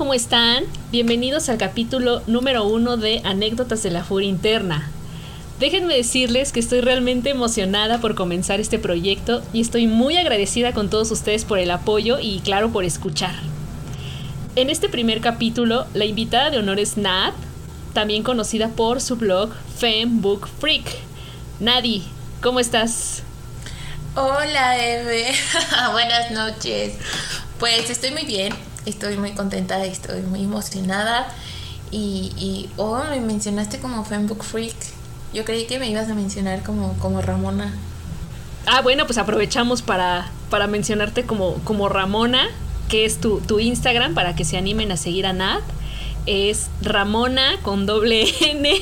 ¿cómo están? Bienvenidos al capítulo número uno de Anécdotas de la Furia Interna. Déjenme decirles que estoy realmente emocionada por comenzar este proyecto y estoy muy agradecida con todos ustedes por el apoyo y claro por escuchar. En este primer capítulo, la invitada de honor es Nat, también conocida por su blog Fem Book Freak. Nadi, ¿cómo estás? Hola Eve, buenas noches. Pues estoy muy bien, estoy muy contenta, estoy muy emocionada. Y, y oh, me mencionaste como Fanbook Freak. Yo creí que me ibas a mencionar como, como Ramona. Ah, bueno, pues aprovechamos para, para mencionarte como, como Ramona, que es tu, tu Instagram, para que se animen a seguir a Nat. Es Ramona con doble N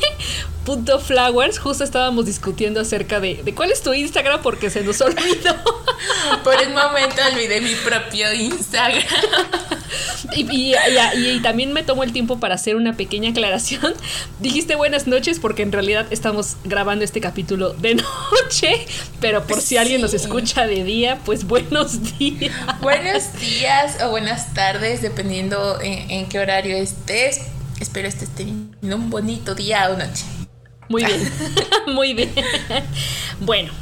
punto flowers. Justo estábamos discutiendo acerca de, de cuál es tu Instagram porque se nos olvidó. Por un momento olvidé mi propio Instagram. Y, y, también me tomo el tiempo para hacer una pequeña aclaración. Dijiste buenas noches porque en realidad estamos grabando este capítulo de noche, pero por si alguien nos escucha de día, pues buenos días. Buenos días o buenas tardes, dependiendo en, en qué horario estés. Espero estés teniendo un bonito día o noche. Muy bien, muy bien. Bueno,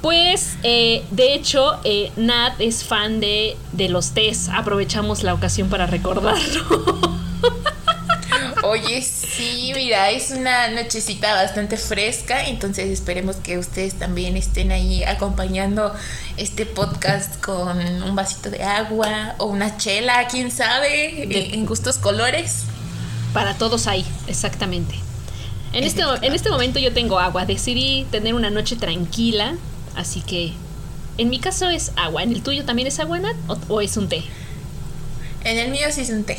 pues eh, de hecho eh, Nat es fan de, de los tés. Aprovechamos la ocasión para recordarlo. Oye, sí, mira, es una nochecita bastante fresca, entonces esperemos que ustedes también estén ahí acompañando este podcast con un vasito de agua o una chela, quién sabe, en gustos colores. Para todos ahí, exactamente. En este, en este momento yo tengo agua, decidí tener una noche tranquila, así que en mi caso es agua. ¿En el tuyo también es agua, Nat? ¿O, es un té? En el mío sí es un té.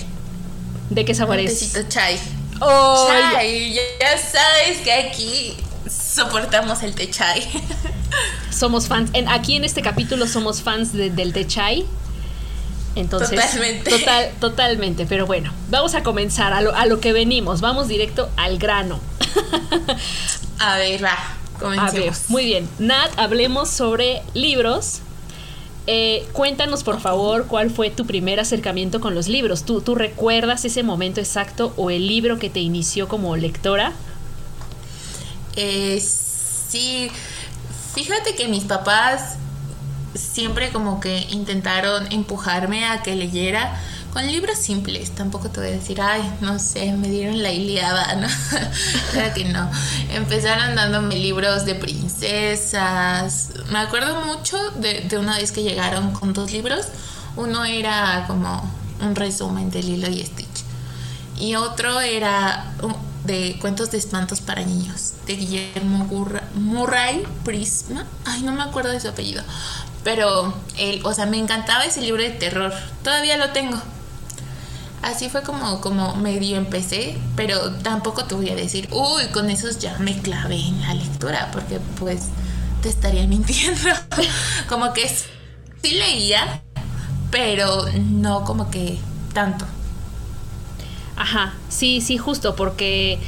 ¿De qué sabor es? Tecito chai. Oh, chai, ya, sabes que aquí soportamos el té chai. Somos fans, en, aquí en este capítulo somos fans del té chai. Entonces, totalmente. Total, totalmente. Pero bueno, vamos a comenzar a lo, a lo que venimos. Vamos directo al grano. a ver, va. Comencemos. A ver, muy bien. Nat, hablemos sobre libros. Eh, cuéntanos, por favor, cuál fue tu primer acercamiento con los libros. ¿Tú, ¿Tú recuerdas ese momento exacto o el libro que te inició como lectora? Eh, sí, fíjate que mis papás siempre como que intentaron empujarme a que leyera con libros simples. Tampoco te voy a decir, ay, no sé, me dieron la Iliada, ¿no? claro que no. Empezaron dándome libros de princesas. Me acuerdo mucho de, de una vez que llegaron con dos libros. Uno era como un resumen de Lilo y Stitch. Y otro era de cuentos de espantos para niños, de Guillermo Murray Prisma. Ay, no me acuerdo de su apellido. Pero, él, o sea, me encantaba ese libro de terror. Todavía lo tengo. Así fue como, como medio empecé, pero tampoco te voy a decir, uy, con esos ya me clavé en la lectura, porque pues te estaría mintiendo. como que sí leía, pero no como que tanto. Ajá, sí, sí, justo, porque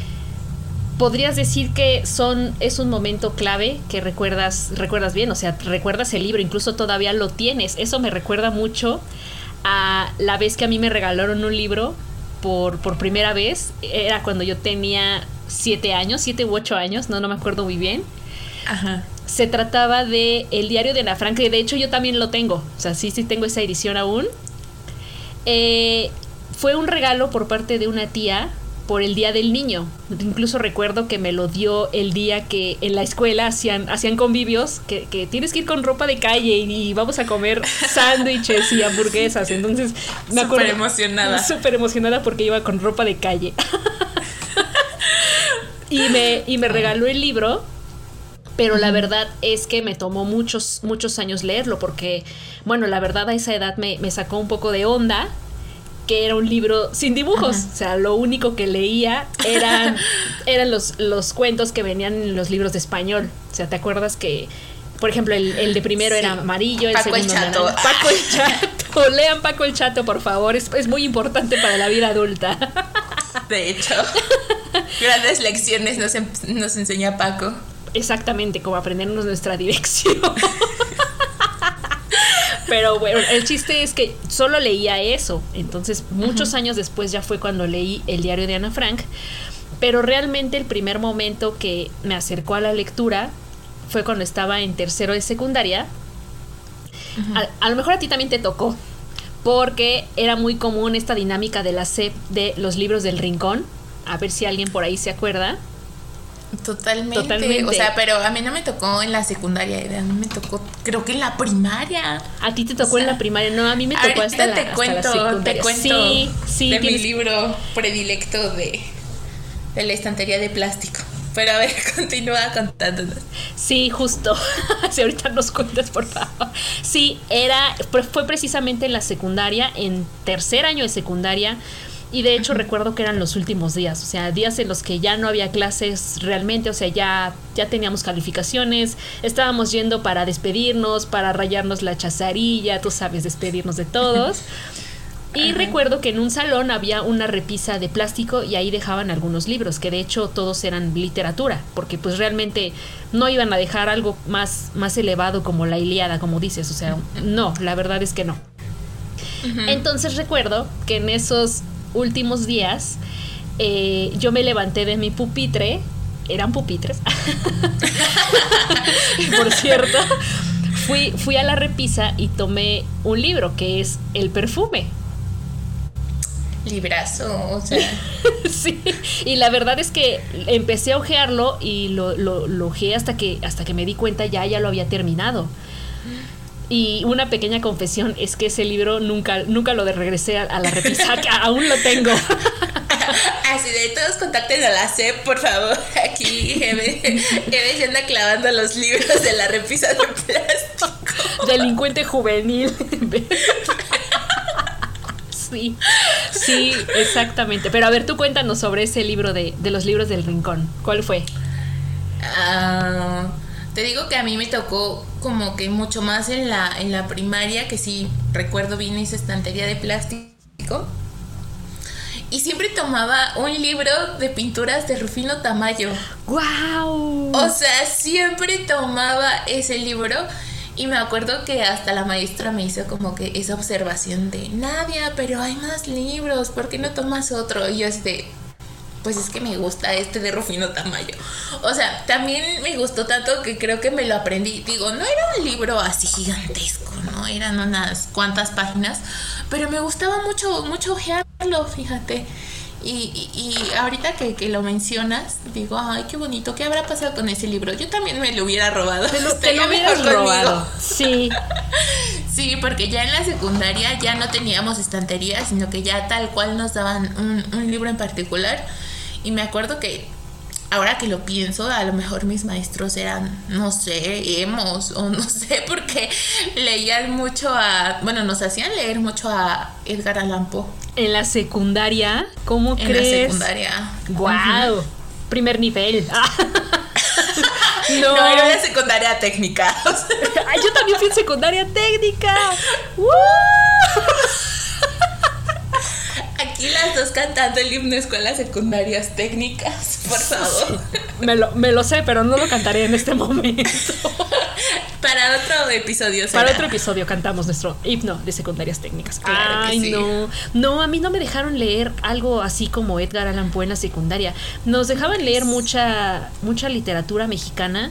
podrías decir que son es un momento clave que recuerdas recuerdas bien, o sea, recuerdas el libro, incluso todavía lo tienes. Eso me recuerda mucho a la vez que a mí me regalaron un libro por, por primera vez. Era cuando yo tenía siete años, siete u ocho años, no, no me acuerdo muy bien. Ajá. Se trataba de El diario de Ana Frank, y de hecho yo también lo tengo. O sea, sí, sí tengo esa edición aún. Eh, fue un regalo por parte de una tía por el Día del Niño. Incluso recuerdo que me lo dio el día que en la escuela hacían, hacían convivios, que, tienes que ir con ropa de calle y, vamos a comer sándwiches y hamburguesas. Entonces me acuerdo... Súper emocionada. Súper emocionada porque iba con ropa de calle. y, me, y me regaló el libro. Pero la verdad es que me tomó muchos, muchos años leerlo porque, bueno, la verdad a esa edad me, me sacó un poco de onda que era un libro sin dibujos. O sea, lo único que leía eran, eran los, los cuentos que venían en los libros de español. O sea, ¿te acuerdas que, por ejemplo, el, de primero era amarillo, el Paco segundo el Chato. Paco el Chato. Lean Paco el Chato, por favor. Es, es muy importante para la vida adulta. De hecho, grandes lecciones nos, nos enseña Paco. Exactamente, como aprendernos nuestra dirección. Pero bueno, el chiste es que solo leía eso. Entonces, muchos años después ya fue cuando leí el diario de Ana Frank. Pero realmente el primer momento que me acercó a la lectura fue cuando estaba en tercero de secundaria. a, lo mejor a ti también te tocó, porque era muy común esta dinámica de la SEP de los libros del rincón. A ver si alguien por ahí se acuerda. Totalmente. O sea, pero a mí no me tocó en la secundaria, a mí me tocó, creo que en la primaria. A ti te tocó en la primaria, no, a mí me tocó hasta la, te cuento, Te cuento de mi libro predilecto de, de la estantería de plástico. Pero a ver, continúa contándonos. Sí, justo. si ahorita nos cuentas, por favor. Sí, era, fue precisamente en la secundaria, en tercer año de secundaria. Y de hecho recuerdo que eran los últimos días, o sea, días en los que ya no había clases realmente, o sea, ya, ya teníamos calificaciones, estábamos yendo para despedirnos, para rayarnos la chazarilla, tú sabes, despedirnos de todos. Y recuerdo que en un salón había una repisa de plástico y ahí dejaban algunos libros, que de hecho todos eran literatura, porque pues realmente no iban a dejar algo más, más elevado como la Iliada, como dices, o sea, no, la verdad es que no. Entonces recuerdo que en esos últimos días eh, yo me levanté de mi pupitre, eran pupitres, por cierto, fui, fui a la repisa y tomé un libro que es El perfume librazo, o sea. sí, y la verdad es que empecé a ojearlo y lo, lo, ojeé hasta que, hasta que me di cuenta ya, ya lo había terminado. Y una pequeña confesión es que ese libro nunca, nunca lo de regresé a, la repisa, aún lo tengo. Así de todos contacten a la CEP, por favor. Aquí Eve, Eve anda clavando los libros de la repisa de plástico. Delincuente juvenil. sí, sí, exactamente. Pero a ver, tú cuéntanos sobre ese libro de, los libros del rincón. ¿Cuál fue? Ah, te digo que a mí me tocó como que mucho más en la, en la primaria, que sí, recuerdo bien esa estantería de plástico. Y siempre tomaba un libro de pinturas de Rufino Tamayo. ¡Wow! O sea, siempre tomaba ese libro y me acuerdo que hasta la maestra me hizo como que esa observación de, Nadia, pero hay más libros, ¿por qué no tomas otro? Y yo este, pues es que me gusta este de Rufino Tamayo. O sea, también me gustó tanto que creo que me lo aprendí. Digo, no era un libro así gigantesco, ¿no? Eran unas cuantas páginas, pero me gustaba mucho, mucho ojearlo, fíjate. Y, y, ahorita que, que, lo mencionas, digo, ay, qué bonito, ¿qué habrá pasado con ese libro? Yo también me lo hubiera robado. Te lo, te lo hubieras robado. Sí. sí, porque ya en la secundaria ya no teníamos estantería, sino que ya tal cual nos daban un, un libro en particular. Y me acuerdo que ahora que lo pienso, a lo mejor mis maestros eran, no sé, emos o no sé, porque leían mucho a, bueno, nos hacían leer mucho a Edgar Allan Poe. En la secundaria, ¿cómo crees? En la secundaria. Wow. Primer nivel. no. era una secundaria técnica. Ay, yo también fui en secundaria técnica. Aquí las dos cantando el himno escuelas secundarias técnicas, por favor. Me, lo, me lo sé, pero no lo cantaré en este momento. Para otro episodio. Para otro episodio cantamos nuestro himno de secundarias técnicas. Claro Ay, que sí. no. No, a mí no me dejaron leer algo así como Edgar Allan Poe en la secundaria. Nos dejaban leer mucha, mucha literatura mexicana,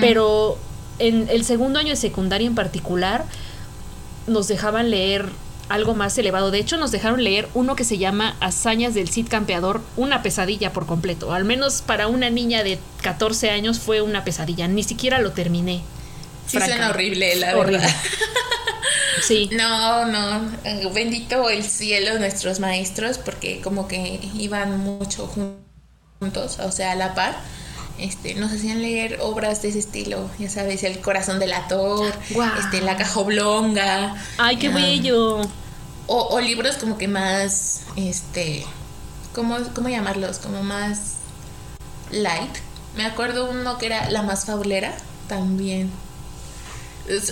pero en el segundo año de secundaria en particular nos dejaban leer algo más elevado. De hecho, nos dejaron leer uno que se llama Hazañas del Cid Campeador, una pesadilla por completo. Al menos para una niña de 14 años fue una pesadilla. Ni siquiera lo terminé. Sí, suena horrible, la verdad. Sí. No, no. Eh, bendito el cielo nuestros maestros, porque como que iban mucho juntos, o sea, a la par. Este, nos hacían leer obras de ese estilo, ya sabes, El corazón del ator, este, La cajoblonga. ¡Ay, qué bello! O, libros como que más, este, ¿cómo, ¿cómo llamarlos? Como más light. Me acuerdo uno que era La más fabulera, también.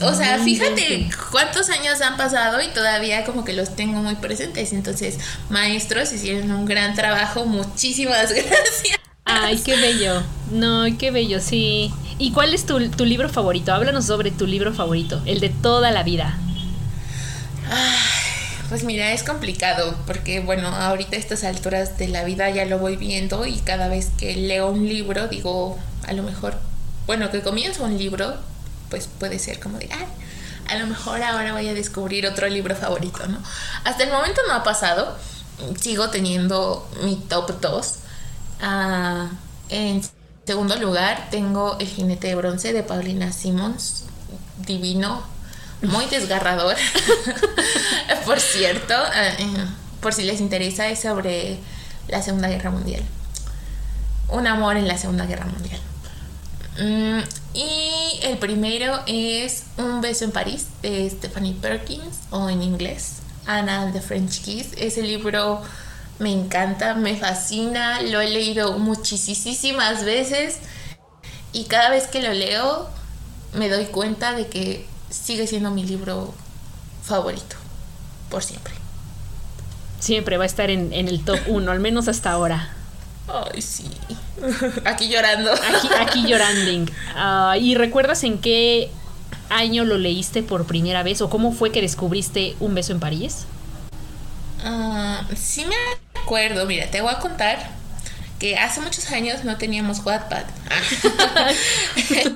O sea, fíjate cuántos años han pasado y todavía como que los tengo muy presentes. Entonces, maestros hicieron un gran trabajo. Muchísimas gracias. Ay, qué bello. No, qué bello, sí. ¿Y cuál es tu, libro favorito? Háblanos sobre tu libro favorito, el de toda la vida. pues mira, es complicado porque bueno, ahorita a estas alturas de la vida ya lo voy viendo y cada vez que leo un libro digo, a lo mejor, bueno, que comienzo un libro, pues puede ser como de, a lo mejor ahora voy a descubrir otro libro favorito, ¿no? Hasta el momento no ha pasado, sigo teniendo mi top 2. Ah, en segundo lugar, tengo El jinete de bronce de Paulina Simmons, divino, muy desgarrador. por cierto, ah, eh, por si les interesa, es sobre la Segunda Guerra Mundial. Un amor en la Segunda Guerra Mundial. Mm, y el primero es Un beso en París de Stephanie Perkins, o en inglés, Anna the French Kiss. Ese libro me encanta, me fascina, lo he leído muchísimas veces y cada vez que lo leo me doy cuenta de que sigue siendo mi libro favorito, por siempre. Siempre va a estar en, el top 1, al menos hasta ahora. Ay, sí. Aquí llorando. Aquí, llorando. Ah, ¿Y recuerdas en qué año lo leíste por primera vez o cómo fue que descubriste Un beso en París? Ah, sí me acuerdo, mira, te voy a contar que hace muchos años no teníamos Wattpad.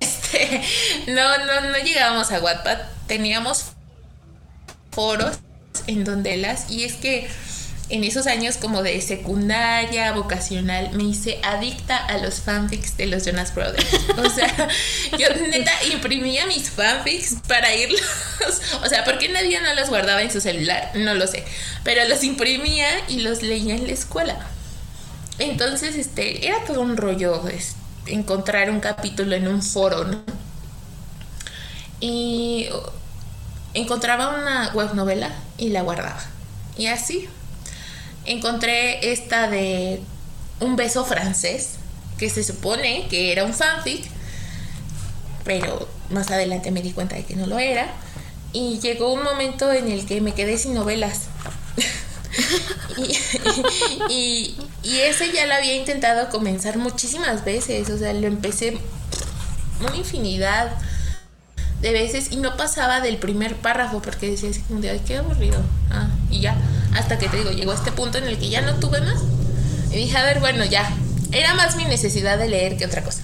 este, no, no, no llegábamos a Wattpad, teníamos foros en donde las y es que en esos años como de secundaria, vocacional, me hice adicta a los fanfics de los Jonas Brothers. O sea, yo neta imprimía mis fanfics para irlos. O sea, ¿por qué nadie no los guardaba en su celular? No lo sé. Pero los imprimía y los leía en la escuela. Entonces, este, era todo un rollo encontrar un capítulo en un foro, ¿no? Y encontraba una web novela y la guardaba. Y así encontré esta de Un beso francés, que se supone que era un fanfic, pero más adelante me di cuenta de que no lo era. Y llegó un momento en el que me quedé sin novelas. y, ese ya lo había intentado comenzar muchísimas veces, o sea, lo empecé una infinidad de veces y no pasaba del primer párrafo porque decía así como de, ay, qué aburrido. Ah, y ya, hasta que te digo, llegó este punto en el que ya no tuve más. Y dije, a ver, bueno, ya. Era más mi necesidad de leer que otra cosa.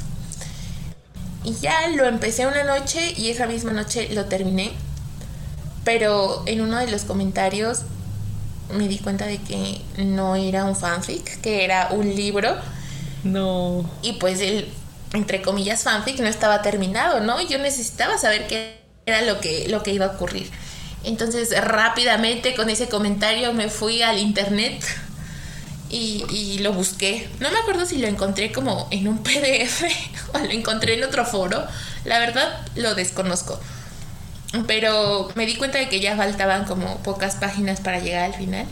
Y ya lo empecé una noche y esa misma noche lo terminé. Pero en uno de los comentarios me di cuenta de que no era un fanfic, que era un libro. No. Y pues el, entre comillas, fanfic no estaba terminado, ¿no? Yo necesitaba saber qué era lo que, lo que iba a ocurrir. Entonces rápidamente con ese comentario me fui al internet y, lo busqué. No me acuerdo si lo encontré como en un PDF o lo encontré en otro foro. La verdad lo desconozco. Pero me di cuenta de que ya faltaban como pocas páginas para llegar al final.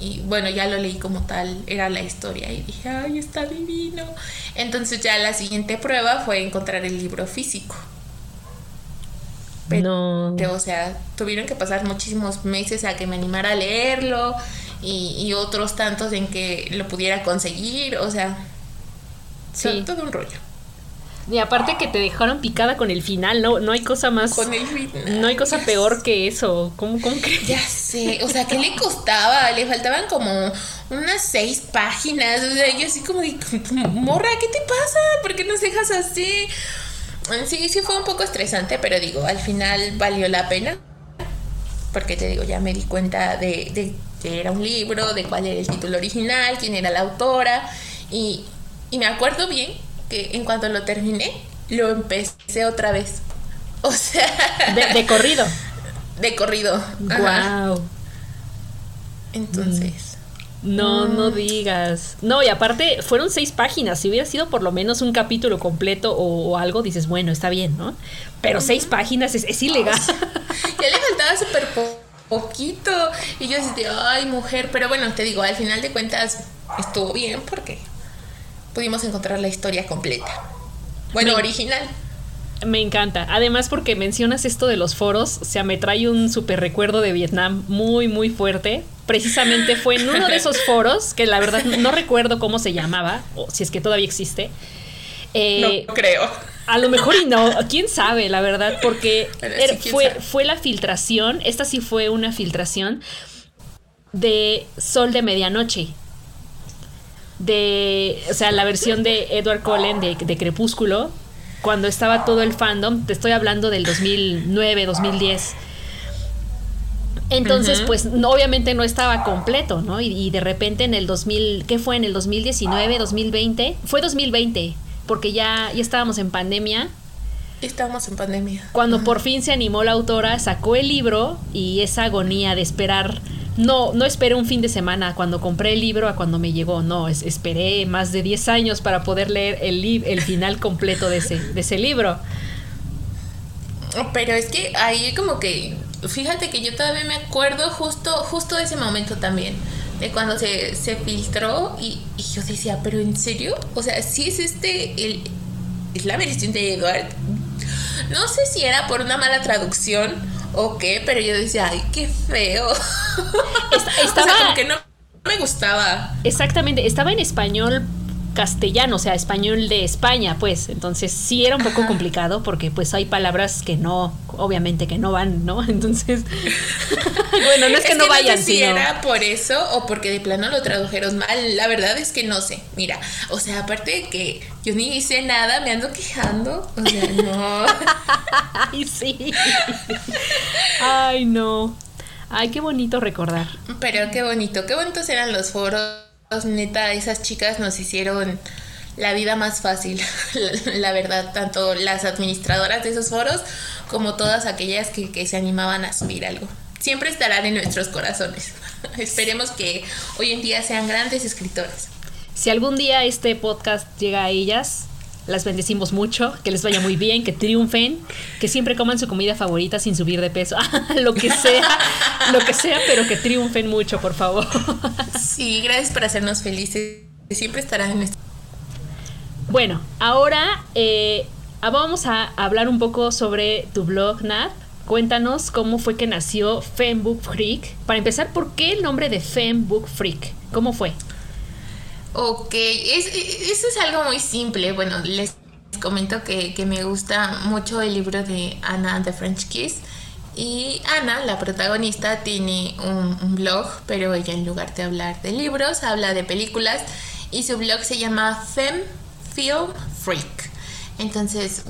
Y, bueno, ya lo leí como tal, era la historia y dije, ay, está divino. Entonces ya la siguiente prueba fue encontrar el libro físico no. O sea, tuvieron que pasar muchísimos meses a que me animara a leerlo y, otros tantos en que lo pudiera conseguir. O sea, sí. todo un rollo. Y aparte que te dejaron picada con el final, no, no hay cosa más. Con el final. No hay cosa peor que eso. ¿Cómo, cómo crees? Ya sé. O sea, ¿qué le costaba? Le faltaban como unas seis páginas. O sea, yo así como de, morra, ¿qué te pasa? ¿Por qué nos dejas así? Sí, sí fue un poco estresante, pero digo, al final valió la pena. Porque te digo, ya me di cuenta de, que era un libro, de cuál era el título original, quién era la autora. Y, me acuerdo bien que en cuanto lo terminé, lo empecé otra vez. O sea. De, corrido. De corrido. Wow. Entonces. No, no digas. No, y aparte fueron seis páginas. Si hubiera sido por lo menos un capítulo completo o, algo, dices, bueno, está bien, ¿no? Pero seis páginas es, ilegal. ya le faltaba súper poquito. Y yo decía, ay, mujer. Pero bueno, te digo, al final de cuentas estuvo bien porque pudimos encontrar la historia completa. Bueno, original. Me encanta. Además, porque mencionas esto de los foros, o sea, me trae un súper recuerdo de Vietnam muy, muy fuerte precisamente fue en uno de esos foros, que la verdad no recuerdo cómo se llamaba, o si es que todavía existe, Eh, no creo. A lo mejor y no, quién sabe, la verdad, porque fue, fue la filtración, esta sí fue una filtración de Sol de Medianoche. De, o sea, la versión de Edward Cullen de, de Crepúsculo, cuando estaba todo el fandom, te estoy hablando del 2009, 2010. Entonces, pues obviamente no estaba completo, ¿no? Y, de repente en el 2000, ¿qué fue? En el 2019, 2020, fue 2020, porque ya, ya estábamos en pandemia. Estábamos en pandemia. Cuando por fin se animó la autora, sacó el libro y esa agonía de esperar no, no esperé un fin de semana cuando compré el libro a cuando me llegó, no, esperé más de 10 años para poder leer el, final completo de ese, libro. Pero es que ahí como que, fíjate que yo todavía me acuerdo justo, justo de ese momento también, de cuando se, filtró y, yo decía, pero ¿en serio? O sea, si es este, el, es la versión de Edward. No sé si era por una mala traducción o qué, pero yo decía, ay, qué feo. estaba, como que no me gustaba. Exactamente, estaba en español castellano, o sea, español de España, pues. Entonces sí era un poco complicado porque pues hay palabras que no, obviamente que no van, ¿no? Entonces, bueno, no es que no vayan, no sé si era por eso o porque de plano lo tradujeron mal. La verdad es que no sé. Mira, o sea, aparte de que yo ni hice nada, me ando quejando. O sea, no. Ay, sí. Ay, no. Ay, qué bonito recordar. Pero qué bonito, qué bonitos eran los foros neta, esas chicas nos hicieron la vida más fácil, la, verdad, tanto las administradoras de esos foros como todas aquellas que, se animaban a subir algo. Siempre estarán en nuestros corazones. Esperemos que hoy en día sean grandes escritores. Si algún día este podcast llega a ellas, las bendecimos mucho, que les vaya muy bien, que triunfen, que siempre coman su comida favorita sin subir de peso, lo que sea, lo que sea, pero que triunfen mucho, por favor. Sí, gracias por hacernos felices, siempre estarán en nuestro... Bueno, ahora eh, vamos a hablar un poco sobre tu blog, Nat. Cuéntanos cómo fue que nació Fembook Freak. Para empezar, ¿por qué el nombre de Fembook Freak? ¿Cómo fue? Ok, es, eso es algo muy simple. Bueno, les comento que, me gusta mucho el libro de Anna the French Kiss. Y Ana, la protagonista, tiene un, blog, pero ella en lugar de hablar de libros, habla de películas. Y su blog se llama Fem Film Freak. Entonces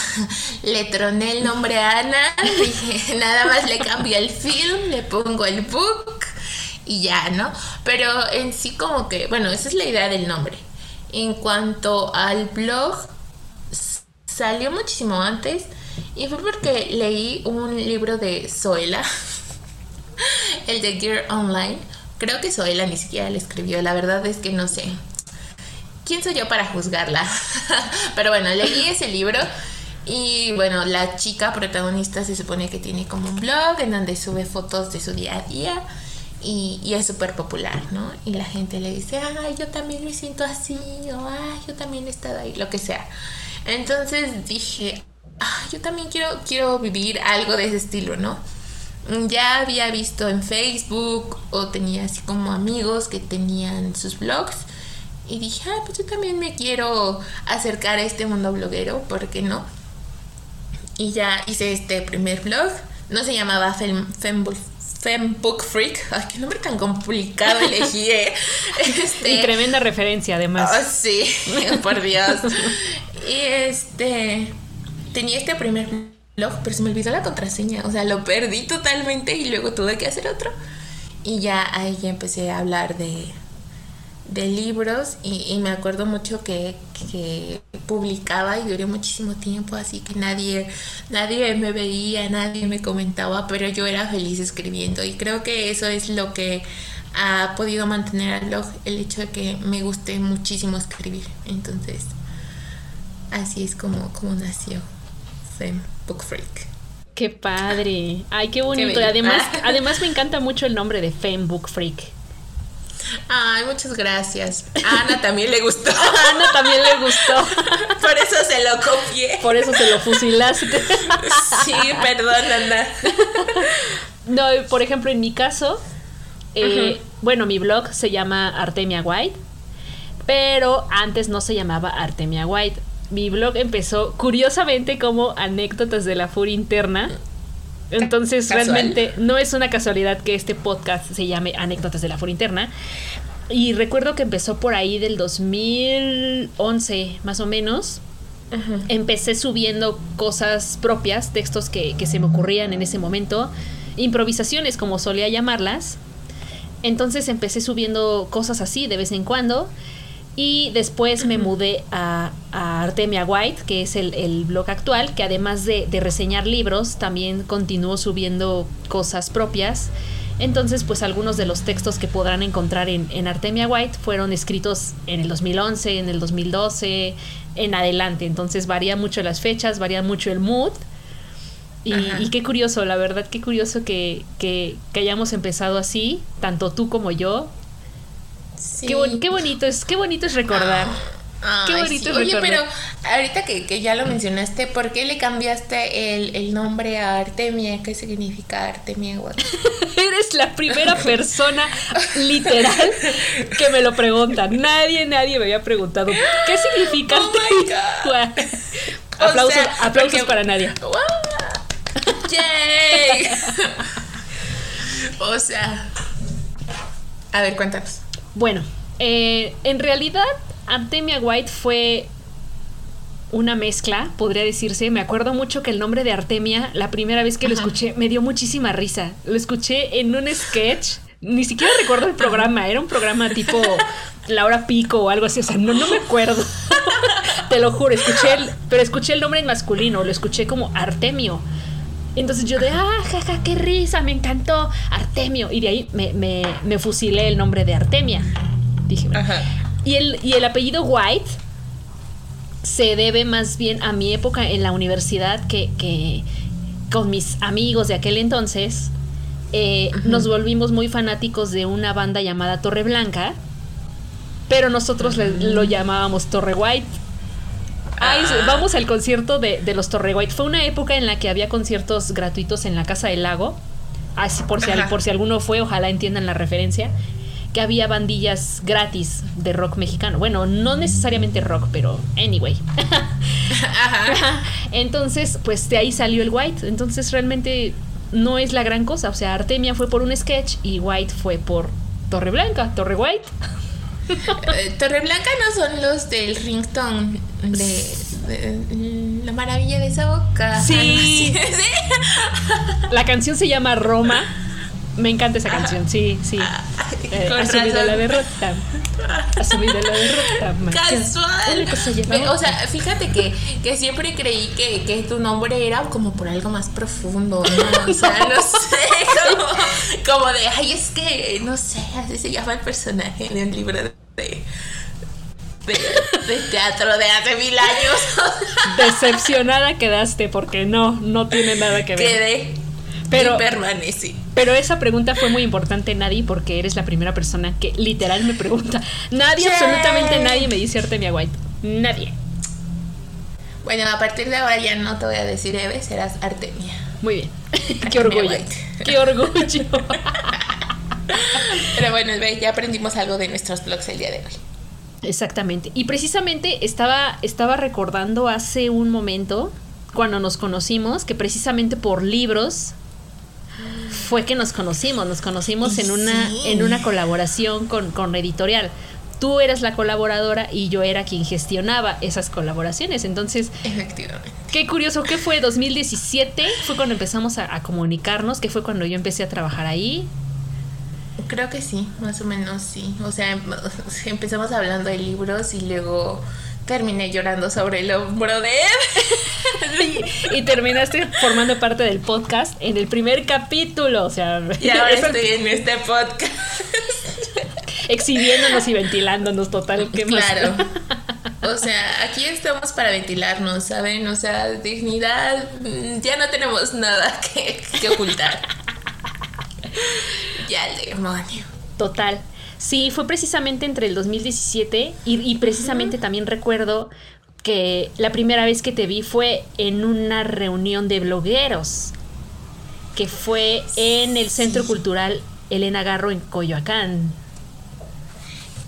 le troné el nombre a Ana, dije, nada más le cambio el film, le pongo el book y ya, ¿no? Pero en sí como que, bueno, esa es la idea del nombre. En cuanto al blog, salió muchísimo antes y fue porque leí un libro de Zoela, el de Gear Online. Creo que Zoela ni siquiera le escribió, la verdad es que no sé. ¿Quién soy yo para juzgarla? Pero bueno, leí ese libro y bueno, la chica protagonista se supone que tiene como un blog en donde sube fotos de su día a día y, es súper popular, ¿no? Y la gente le dice, ay, yo también me siento así, o ay, yo también he estado ahí, lo que sea. Entonces dije, ay, yo también quiero, quiero vivir algo de ese estilo, ¿no? Ya había visto en Facebook o tenía así como amigos que tenían sus blogs y dije, ay, pues yo también me quiero acercar a este mundo bloguero, ¿por qué no? Y ya hice este primer blog, no se llamaba Fem, Book Freak. Ay, qué nombre tan complicado elegí, ¿eh? Este, y tremenda referencia, además. Oh, sí, por Dios. y este. Tenía este primer blog, pero se me olvidó la contraseña. O sea, lo perdí totalmente y luego tuve que hacer otro. Y ya ahí ya empecé a hablar de, de libros y, me acuerdo mucho que, publicaba y duré muchísimo tiempo, así que nadie, nadie me veía, nadie me comentaba, pero yo era feliz escribiendo y creo que eso es lo que ha podido mantener al blog, el hecho de que me guste muchísimo escribir. Entonces, así es como, como nació Fem Book Freak. Qué padre. Ay, qué bonito. además, además me encanta mucho el nombre de Fem Book Freak. Ay, muchas gracias. A Ana también le gustó. A Ana también le gustó. Por eso se lo copié. Por eso se lo fusilaste. Sí, perdón, Ana. No, por ejemplo, en mi caso, eh, bueno, mi blog se llama Artemia White, pero antes no se llamaba Artemia White. mi blog empezó curiosamente como anécdotas de la furia interna. Entonces realmente no es una casualidad que este podcast se llame Anécdotas de la furia interna. Y recuerdo que empezó por ahí del 2011 más o menos. Empecé subiendo cosas propias, textos que, que se me ocurrían en ese momento, improvisaciones como solía llamarlas. Entonces empecé subiendo cosas así de vez en cuando. Y después me mudé a, Artemia White, que es el, blog actual, que además de, reseñar libros, también continúo subiendo cosas propias. Entonces, pues algunos de los textos que podrán encontrar en, Artemia White fueron escritos en el 2011, en el 2012, en adelante. Entonces varía mucho las fechas, varía mucho el mood. Y, qué curioso, la verdad, qué curioso que, que, que hayamos empezado así, tanto tú como yo, Qué, bonito es, qué bonito es recordar. Ah, qué bonito es Oye, pero ahorita que, ya lo mencionaste, ¿por qué le cambiaste el, nombre a Artemia? ¿Qué significa Artemia? Eres la primera persona literal que me lo pregunta. Nadie, nadie me había preguntado qué significa oh Artemia. aplausos, aplausos para nadie. Yay. o sea, a ver, cuéntanos. Bueno, eh, en realidad Artemia White fue una mezcla, podría decirse. Me acuerdo mucho que el nombre de Artemia, la primera vez que lo escuché, me dio muchísima risa. Lo escuché en un sketch. Ni siquiera recuerdo el programa, era un programa tipo Laura Pico o algo así, o sea, no, no me acuerdo. Te lo juro, escuché el, pero escuché el nombre en masculino, lo escuché como Artemio. Entonces yo de, ah, jaja, qué risa, me encantó, Artemio. Y de ahí me, me, fusilé el nombre de Artemia. Dije, Y el, y el apellido White se debe más bien a mi época en la universidad que, que con mis amigos de aquel entonces eh, nos volvimos muy fanáticos de una banda llamada Torre Blanca, pero nosotros lo llamábamos Torre White Ah. vamos al concierto de, los Torre White. Fue una época en la que había conciertos gratuitos en la Casa del Lago. Así por si, por si alguno fue, ojalá entiendan la referencia. Que había bandillas gratis de rock mexicano. Bueno, no necesariamente rock, pero anyway. Entonces, pues de ahí salió el White. Entonces realmente no es la gran cosa. O sea, Artemia fue por un sketch y White fue por Torre Blanca, Torre White. Eh, Torreblanca no son los del ringtone de, La maravilla de esa boca. Sí. La canción se llama Roma. Me encanta esa canción, sí, sí. Ah, eh, asumido la derrota. Asumido la derrota. Casual. O sea, fíjate que, que siempre creí que, que, tu nombre era como por algo más profundo, ¿no? O sea, no sé, como, como de, ay, es que, no sé, así se llama el personaje en el libro de de, teatro de hace mil años. Decepcionada quedaste porque no, no tiene nada que ver. Quedé. Pero, permanecí. Pero esa pregunta fue muy importante, Nadie, porque eres la primera persona que literal me pregunta. Nadie, absolutamente nadie me dice Artemia White. Nadie. Bueno, a partir de ahora ya no te voy a decir Eve, serás Artemia. Muy bien. Qué orgullo. Qué orgullo. Pero bueno, ya aprendimos algo de nuestros blogs el día de hoy. Exactamente. Y precisamente estaba, estaba recordando hace un momento, cuando nos conocimos, que precisamente por libros fue que nos conocimos. Nos conocimos en una, en una colaboración con, con editorial. Tú eras la colaboradora y yo era quien gestionaba esas colaboraciones. Entonces, efectivamente. Qué curioso, ¿qué fue? 2017 fue cuando empezamos a, a comunicarnos, que fue cuando yo empecé a trabajar ahí. Creo que sí, más o menos sí. O sea, empezamos hablando de libros y luego terminé llorando sobre el hombro de él. y, terminaste formando parte del podcast en el primer capítulo. O sea, y ahora estoy en este podcast. Exhibiéndonos y ventilándonos total. ¿qué claro. O sea, aquí estamos para ventilarnos, ¿saben? O sea, dignidad, mm, ya no tenemos nada que, que ocultar. Ya el demonio. Total. Sí, fue precisamente entre el 2017 y, precisamente también recuerdo que la primera vez que te vi fue en una reunión de blogueros, que fue en el Centro Cultural Elena Garro en Coyoacán.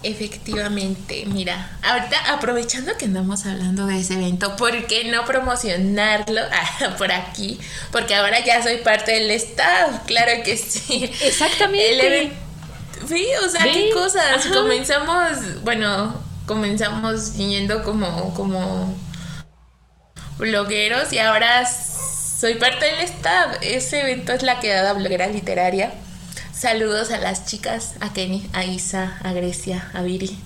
Efectivamente, mira, ahorita aprovechando que andamos hablando de ese evento, ¿por qué no promocionarlo ah, por aquí? Porque ahora ya soy parte del staff, claro que sí. Exactamente. Sí, o sea, qué cosas. Comenzamos, bueno, comenzamos yendo como, como blogueros y ahora soy parte del staff. Ese evento es la quedada bloguera literaria Saludos a las chicas, a Kenny, a Isa, a Grecia, a Viri.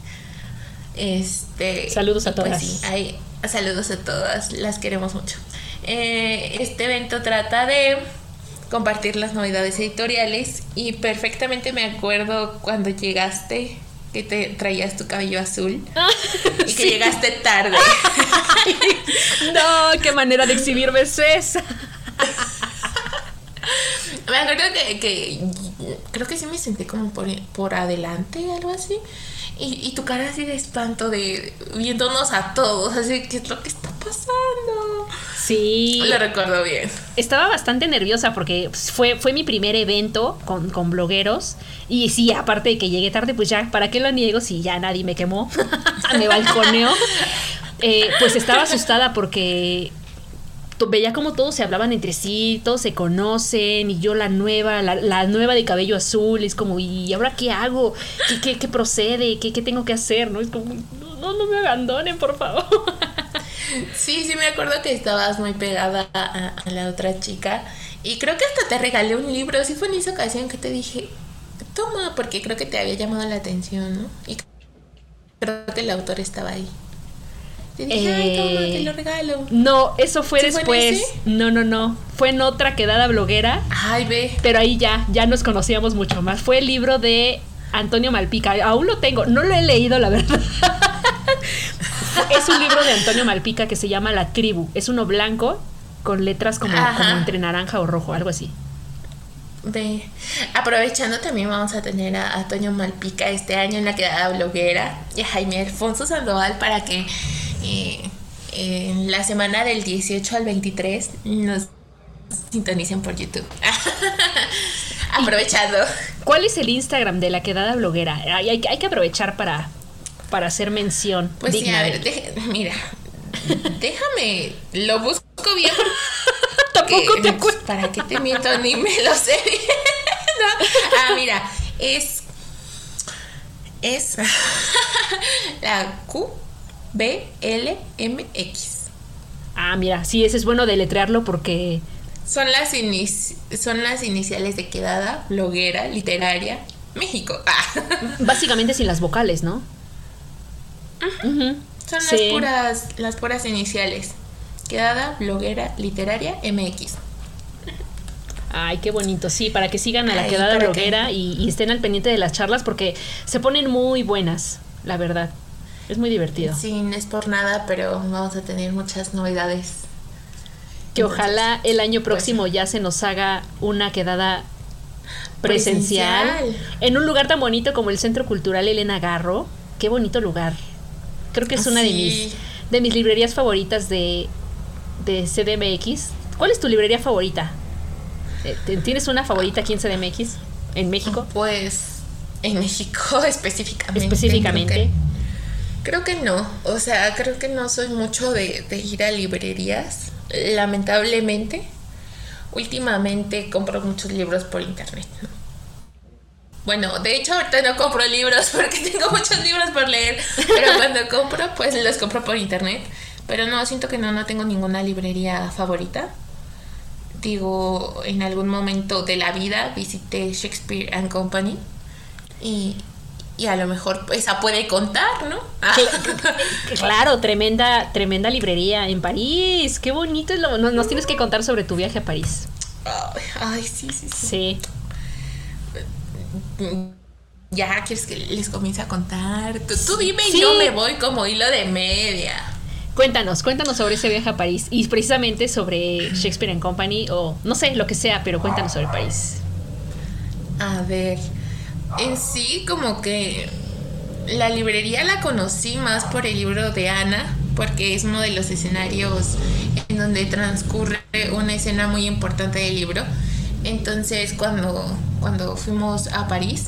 Este, saludos a pues todas. saludos a todas, las queremos mucho. Eh, este evento trata de compartir las novedades editoriales y perfectamente me acuerdo cuando llegaste que te traías tu cabello azul y que llegaste tarde. no, qué manera de exhibirme es esa. me acuerdo que, creo que sí me senté como por, por adelante, algo así. Y, tu cara así de espanto de viéndonos a todos, así que es lo que está pasando. Sí. Lo recuerdo bien. Estaba bastante nerviosa porque pues, fue, fue mi primer evento con, con blogueros. Y sí, aparte de que llegué tarde, pues ya, ¿para qué lo niego si ya nadie me quemó? me balconeo. Eh, pues estaba asustada porque veía como todos se hablaban entre sí, todos se conocen, y yo la nueva, la, nueva de cabello azul, es como, ¿y ahora qué hago? ¿Qué, qué, procede? ¿Qué, ¿Qué, tengo que hacer? ¿No? Es como, no, no me abandonen, por favor. Sí, sí me acuerdo que estabas muy pegada a, la otra chica, y creo que hasta te regalé un libro, sí fue en esa ocasión que te dije, toma, porque creo que te había llamado la atención, ¿no? Y creo que el autor estaba ahí. Te dije, te lo eh, regalo. No, eso fue después. no, no, no. Fue en otra quedada bloguera. Ay, ve. Pero ahí ya, ya nos conocíamos mucho más. Fue el libro de Antonio Malpica. Aún lo tengo. No lo he leído, la verdad. es un libro de Antonio Malpica que se llama La Tribu. Es uno blanco con letras como, entre naranja o rojo, algo así. Ve, aprovechando también vamos a tener a Antonio Malpica este año en la quedada bloguera y a Jaime Alfonso Sandoval para que en la semana del 18 al 23 nos sintonicen por YouTube. Aprovechando. ¿Cuál es el Instagram de la quedada bloguera? Hay, que aprovechar para, para hacer mención. Pues sí, a ver, mira, déjame, lo busco bien. Tampoco te ¿Para qué te miento? Ni me lo sé Ah, mira, es. Es. la Q BLMX. Ah, mira, sí, ese es bueno deletrearlo porque... Son las, son las iniciales de quedada, bloguera, literaria, México. Ah. Básicamente sin las vocales, ¿no? Son las puras, las puras iniciales. Quedada, bloguera, literaria, MX. Ay, qué bonito, sí, para que sigan a la quedada bloguera y, y, estén al pendiente de las charlas porque se ponen muy buenas, la verdad. Es muy divertido. Sí, no es por nada, pero vamos a tener muchas novedades. Que ojalá el año pues, próximo ya se nos haga una quedada presencial, en un lugar tan bonito como el Centro Cultural Elena Garro. Qué bonito lugar. Creo que es una de mis de mis librerías favoritas de, de CDMX. ¿Cuál es tu librería favorita? Eh, ¿Tienes una favorita aquí en CDMX? ¿En México? Pues en México específicamente. Específicamente. Creo que no, o sea, creo que no soy mucho de, ir a librerías, lamentablemente. Últimamente compro muchos libros por internet. Bueno, de hecho ahorita no compro libros porque tengo muchos libros por leer, pero cuando compro, pues los compro por internet. Pero no, siento que no, no tengo ninguna librería favorita. Digo, en algún momento de la vida visité Shakespeare and Company y, y a lo mejor esa puede contar, ¿no? claro, tremenda, tremenda librería en París. Qué bonito es lo. Nos, tienes que contar sobre tu viaje a París. Ay, sí, sí, sí. Ya quieres que les comience a contar. Tú, dime y yo me voy como hilo de media. Cuéntanos, cuéntanos sobre ese viaje a París y precisamente sobre Shakespeare and Company o no sé lo que sea, pero cuéntanos sobre París. A ver, en sí como que la librería la conocí más por el libro de Ana, porque es uno de los escenarios en donde transcurre una escena muy importante del libro. Entonces cuando, cuando fuimos a París,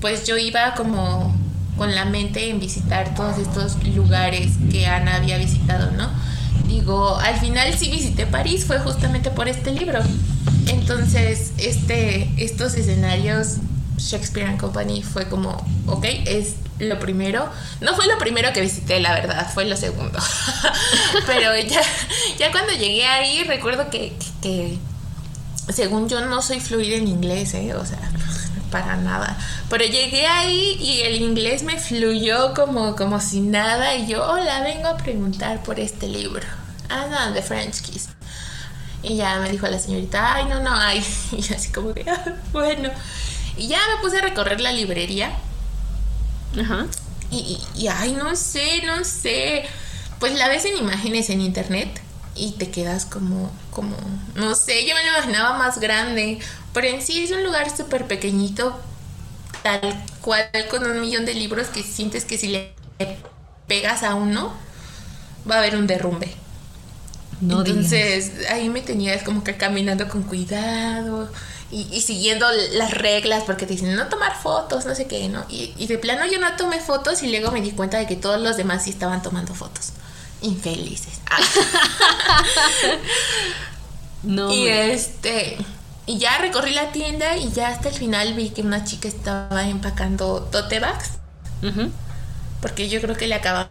pues yo iba como con la mente en visitar todos estos lugares que Ana había visitado, ¿no? Digo, al final sí visité París, fue justamente por este libro. Entonces, este, estos escenarios, Shakespeare and Company, fue como, ok, es lo primero. No fue lo primero que visité, la verdad, fue lo segundo. Pero ya, ya cuando llegué ahí, recuerdo que, que, según yo no soy fluida en inglés, ¿eh? O sea, para nada. Pero llegué ahí y el inglés me fluyó como, como si nada. Y yo, hola, vengo a preguntar por este libro. Ah, no, The French Kiss. Y ya me dijo la señorita, ay, no, no, ay. Y así como que, ah, bueno. Y ya me puse a recorrer la librería. Ajá. Y, y, ay, no sé, no sé. Pues la ves en imágenes en internet y te quedas como, como, no sé, yo me lo imaginaba más grande. Pero en sí es un lugar súper pequeñito, tal cual con un millón de libros que sientes que si le pegas a uno, va a haber un derrumbe. Entonces ahí me tenías como que caminando con cuidado y, siguiendo las reglas porque te dicen no tomar fotos, no sé qué, ¿no? Y, y, de plano yo no tomé fotos y luego me di cuenta de que todos los demás sí estaban tomando fotos. Infelices. no. Y este... Y ya recorrí la tienda y ya hasta el final vi que una chica estaba empacando tote bags. Porque yo creo que le acababan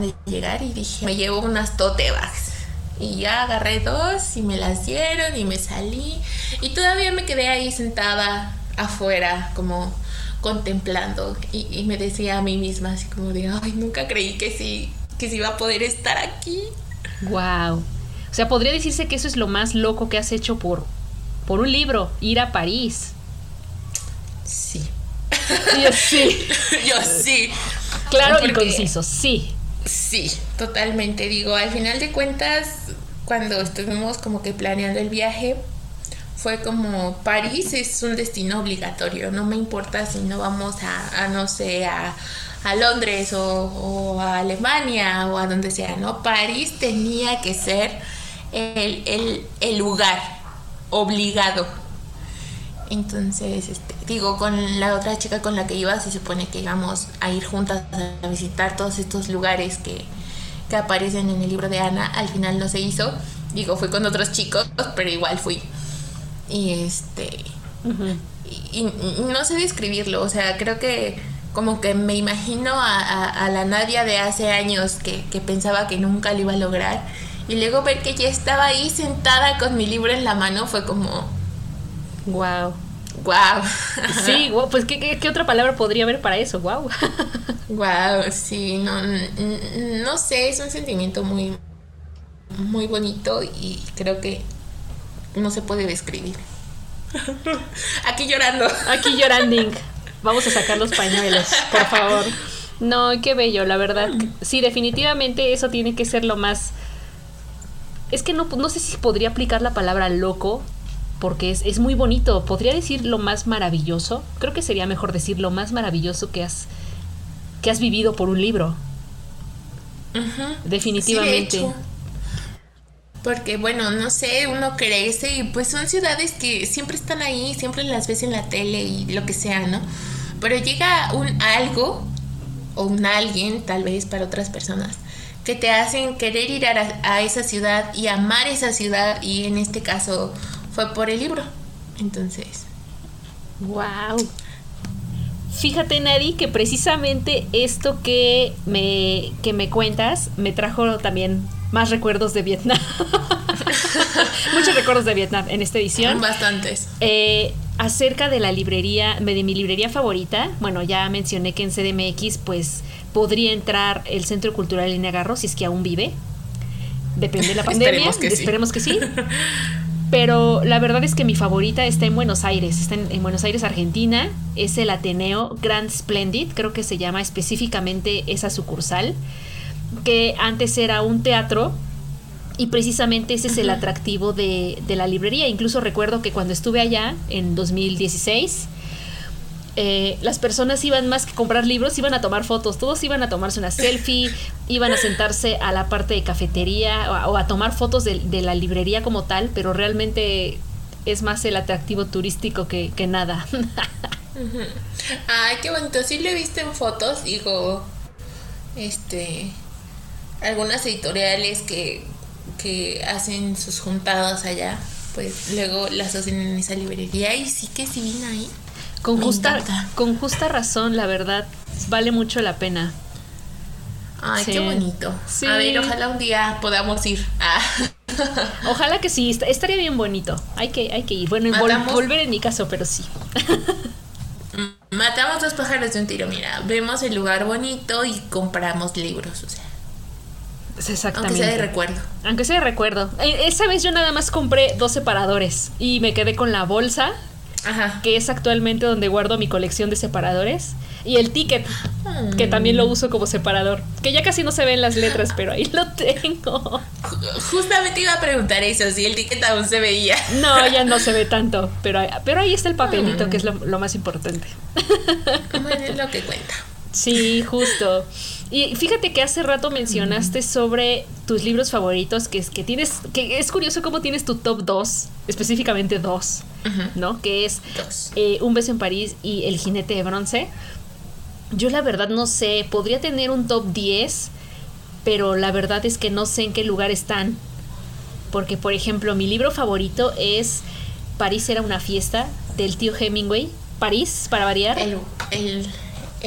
de llegar y dije, me llevo unas tote bags. Y ya agarré dos y me las dieron y me salí. Y todavía me quedé ahí sentada afuera, como contemplando. Y, me decía a mí misma, así como de, ay, nunca creí que sí, que sí iba a poder estar aquí. Wow. O sea, podría decirse que eso es lo más loco que has hecho por, por un libro, ir a París. Sí. Yo sí. Yo sí. Claro y conciso, sí. Sí, totalmente. Digo, al final de cuentas, cuando estuvimos como que planeando el viaje, fue como París es un destino obligatorio. No me importa si no vamos a, no sé, a, Londres o, o, a Alemania o a donde sea, ¿no? París tenía que ser el, el, el lugar obligado. Entonces, este, digo, con la otra chica con la que iba, se supone que íbamos a ir juntas a visitar todos estos lugares que, que aparecen en el libro de Ana. Al final no se hizo. Digo, fui con otros chicos, pero igual fui. Y este. y, no sé describirlo, o sea, creo que como que me imagino a, la Nadia de hace años que, que pensaba que nunca lo iba a lograr y luego ver que ya estaba ahí sentada con mi libro en la mano fue como... Wow. Wow. Sí, wow. Pues ¿qué, ¿qué, otra palabra podría haber para eso? Wow. Wow, sí, no, no sé, es un sentimiento muy, muy bonito y creo que no se puede describir. Aquí llorando. Aquí llorando. Vamos a sacar los pañuelos, por favor. No, qué bello, la verdad. Sí, definitivamente eso tiene que ser lo más es que no, no sé si podría aplicar la palabra loco, porque es, es, muy bonito. Podría decir lo más maravilloso. Creo que sería mejor decir lo más maravilloso que has, que has vivido por un libro. Definitivamente. Porque bueno, no sé, uno crece y pues son ciudades que siempre están ahí, siempre las ves en la tele y lo que sea, ¿no? Pero llega un algo o un alguien, tal vez para otras personas, que te hacen querer ir a, esa ciudad y amar esa ciudad y en este caso fue por el libro. Entonces. Wow. Fíjate, Nadi, que precisamente esto que me, que me cuentas me trajo también más recuerdos de Vietnam. Muchos recuerdos de Vietnam en esta edición. Bastantes. Eh, acerca de la librería, de mi librería favorita, bueno, ya mencioné que en CDMX, pues podría entrar el Centro Cultural Línea Garro si es que aún vive. Depende de la pandemia. esperemos que sí. Pero la verdad es que mi favorita está en Buenos Aires, está en, Buenos Aires, Argentina. Es el Ateneo Grand Splendid, creo que se llama específicamente esa sucursal, que antes era un teatro y precisamente ese es el atractivo de, de, la librería. Incluso recuerdo que cuando estuve allá en 2016, eh, las personas iban más que comprar libros, iban a tomar fotos, todos iban a tomarse una selfie, iban a sentarse a la parte de cafetería o a, tomar fotos de, la librería como tal, pero realmente es más el atractivo turístico que, nada. Ay, qué bonito. Sí lo he visto en fotos, digo, este, algunas editoriales que, que hacen sus juntadas allá, pues luego las hacen en esa librería y sí que sí vino ahí. Con justa, con justa razón, la verdad, vale mucho la pena. Ay, qué bonito. A ver, ojalá un día podamos ir. Ah. Ojalá que sí, estaría bien bonito. Hay que, hay que ir. Bueno, volver en mi caso, pero sí. Matamos dos pájaros de un tiro, mira. Vemos el lugar bonito y compramos libros, o sea. Exactamente. Aunque sea de recuerdo. Aunque sea de recuerdo. E, esa vez yo nada más compré dos separadores y me quedé con la bolsa, Ajá. que es actualmente donde guardo mi colección de separadores. Y el ticket, que también lo uso como separador. Que ya casi no se ven las letras, pero ahí lo tengo. Justamente iba a preguntar eso, si el ticket aún se veía. No, ya no se ve tanto, pero, pero ahí está el papelito, que es lo, más importante. es lo que cuenta. Sí, justo. Y fíjate que hace rato mencionaste sobre tus libros favoritos, que es que tienes, que es curioso cómo tienes tu top 2, específicamente dos, ¿no? Que es eh, Un beso en París y El jinete de bronce. Yo la verdad no sé, podría tener un top 10, pero la verdad es que no sé en qué lugar están. Porque, por ejemplo, mi libro favorito es París era una fiesta del tío Hemingway. París, para variar. El, el,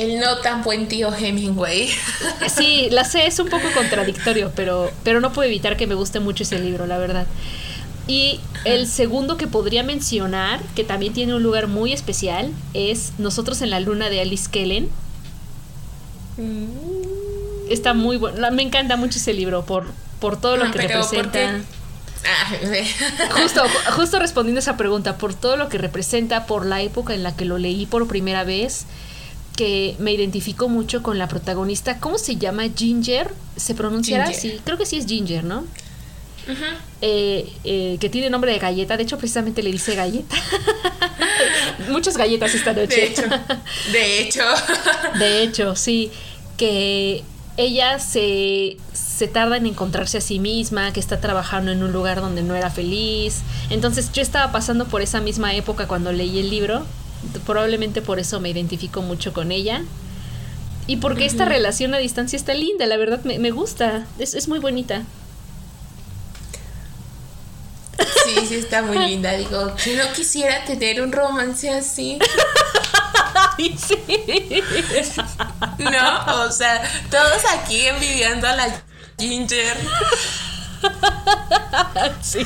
no tan buen tío Hemingway. Sí, la sé, es un poco contradictorio, pero, pero no puedo evitar que me guste mucho ese libro, la verdad. Y el segundo que podría mencionar, que también tiene un lugar muy especial, es Nosotros en la Luna de Alice Kellen Mm. Está muy bueno. Me encanta mucho ese libro por, por todo lo ah, que representa. Ah, justo, justo respondiendo a esa pregunta, por todo lo que representa, por la época en la que lo leí por primera vez, que me identifico mucho con la protagonista. ¿Cómo se llama? Ginger. ¿Se pronunciará así? Creo que sí es Ginger, ¿no? Eh, eh, que tiene nombre de galleta. De hecho, precisamente le dice galleta. Muchas galletas esta noche. De hecho. De hecho. de hecho, sí que ella se, se tarda en encontrarse a sí misma, que está trabajando en un lugar donde no era feliz. Entonces yo estaba pasando por esa misma época cuando leí el libro, probablemente por eso me identifico mucho con ella. Y porque esta relación a distancia está linda, la verdad me, me gusta, es, es, muy bonita. Sí, sí, está muy linda. Digo, yo no quisiera tener un romance así. sí. No, o sea, todos aquí envidiando a la Ginger. Sí.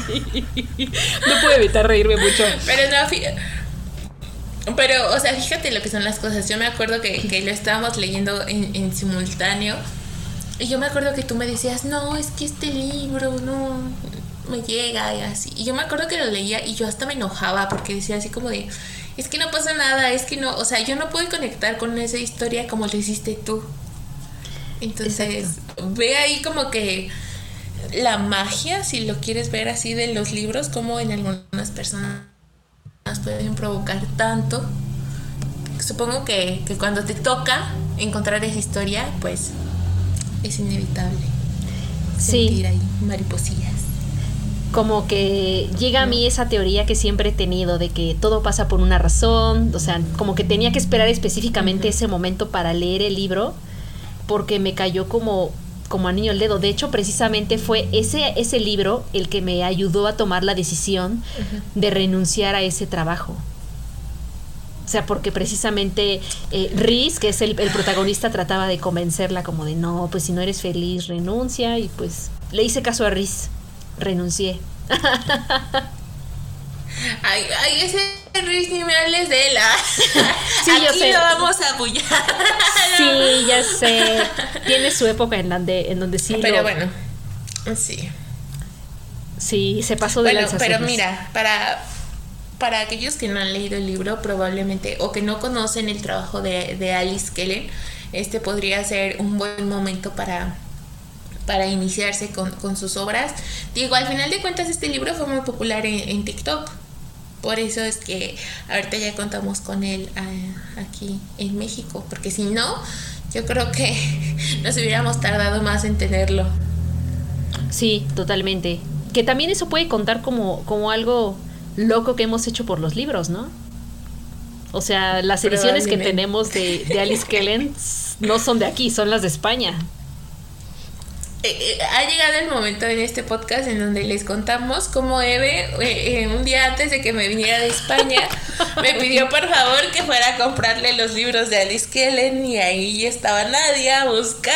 No puedo evitar reírme mucho. Pero no, pero, o sea, fíjate lo que son las cosas. Yo me acuerdo que, lo estábamos leyendo en, en, simultáneo. Y yo me acuerdo que tú me decías, no, es que este libro no me llega y así. Y yo me acuerdo que lo leía y yo hasta me enojaba porque decía así como de, es que no pasa nada, es que no, o sea, yo no puedo conectar con esa historia como lo hiciste tú. Entonces, ve ahí como que la magia, si lo quieres ver así de los libros, como en algunas personas pueden provocar tanto. Supongo que, que cuando te toca encontrar esa historia, pues es inevitable. Sí. Sentir ahí mariposillas como que llega a mí esa teoría que siempre he tenido de que todo pasa por una razón, o sea, como que tenía que esperar específicamente ese momento para leer el libro, porque me cayó como como anillo al dedo. De hecho, precisamente fue ese, ese libro el que me ayudó a tomar la decisión de renunciar a ese trabajo. O sea, porque precisamente eh, Riz, que es el, el, protagonista, trataba de convencerla como de, no, pues si no eres feliz, renuncia. Y pues le hice caso a Riz renuncié. Ay, ay, ese Riz ni me hables de él. Sí, Aquí yo sé. lo vamos a apoyar. Sí, ya sé. Tiene su época en donde, en donde sí. Pero bueno, sí. Sí, se pasó de bueno, Pero mira, para, para aquellos que no han leído el libro, probablemente, o que no conocen el trabajo de, de Alice Kellen, este podría ser un buen momento para para iniciarse con, sus obras. Digo, al final de cuentas este libro fue muy popular en, TikTok. Por eso es que ahorita ya contamos con él ah, aquí en México. Porque si no, yo creo que nos hubiéramos tardado más en tenerlo. Sí, totalmente. Que también eso puede contar como, como algo loco que hemos hecho por los libros, ¿no? O sea, las ediciones que tenemos de, de Alice Kellen no son de aquí, son las de España. Eh, eh, ha llegado el momento en este podcast en donde les contamos cómo Eve, eh, un día antes de que me viniera de España, me pidió por favor que fuera a comprarle los libros de Alice Kellen y ahí estaba Nadia buscándolos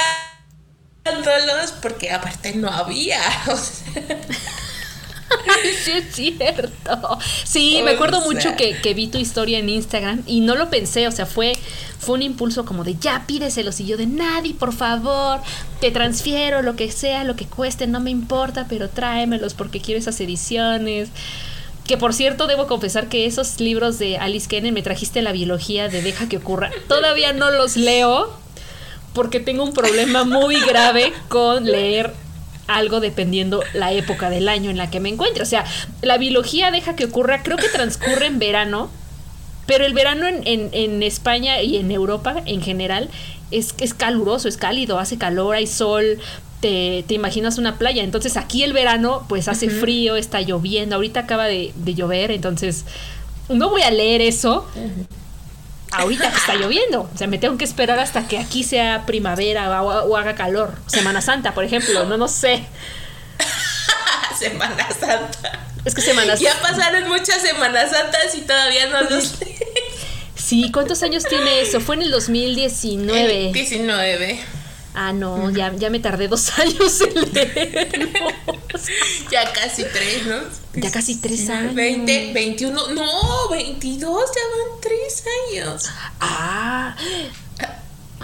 porque aparte no había. sí, es cierto. Sí, me acuerdo mucho que, que, vi tu historia en Instagram y no lo pensé, o sea, fue, fue un impulso como de ya pídeselos y yo de nadie, por favor, te transfiero lo que sea, lo que cueste, no me importa, pero tráemelos porque quiero esas ediciones. Que por cierto, debo confesar que esos libros de Alice Kennedy me trajiste la biología de Deja que ocurra. Todavía no los leo porque tengo un problema muy grave con leer algo dependiendo la época del año en la que me encuentre. O sea, la biología deja que ocurra, creo que transcurre en verano, pero el verano en, en, España y en Europa en general es, es caluroso, es cálido, hace calor, hay sol, te, te, imaginas una playa. Entonces aquí el verano pues hace frío, está lloviendo, ahorita acaba de, de, llover, entonces no voy a leer eso ahorita que está lloviendo. O sea, me tengo que esperar hasta que aquí sea primavera o, haga calor. Semana Santa, por ejemplo, no, no sé. Semana Santa. Es que Semana Santa. Ya pasaron muchas Semanas Santas y todavía no los Sí, ¿cuántos años tiene eso? Fue en el 2019. 19. Ah, no, ya, ya me tardé dos años en leerlos. ya casi tres, ¿no? Ya casi tres años. 20, 21, no, 22, ya van tres años. Ah.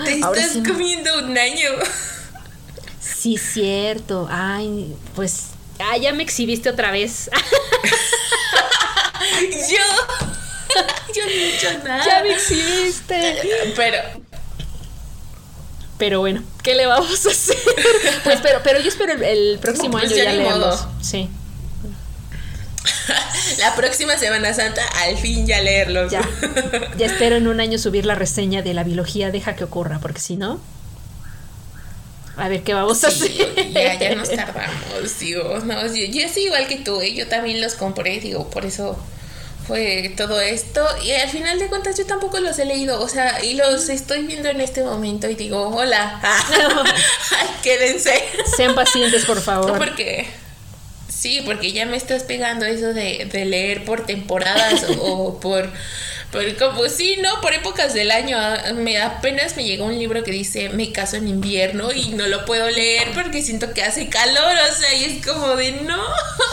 Te estás comiendo un año. Sí, cierto. Ay, pues. Ah, ya me exhibiste otra vez. yo. Yo no he hecho nada. Ya me exhibiste. Pero, pero bueno, ¿qué le vamos a hacer? Pues pero, pero yo espero el, próximo pues año ya, leerlos. Sí. La próxima Semana Santa, al fin ya leerlos. Ya. Ya espero en un año subir la reseña de la biología, deja que ocurra, porque si no. A ver qué vamos a hacer. Ya, ya nos tardamos, digo. No, yo, yo soy igual que tú, ¿eh? yo también los compré, digo, por eso fue todo esto y al final de cuentas yo tampoco los he leído, o sea, y los estoy viendo en este momento y digo, hola, quédense. Sean pacientes, por favor. Porque, sí, porque ya me estás pegando eso de, de leer por temporadas o por porque como sí, ¿no? Por épocas del año, ah, me apenas me llegó un libro que dice Me caso en invierno y no lo puedo leer porque siento que hace calor, o sea, y es como de no.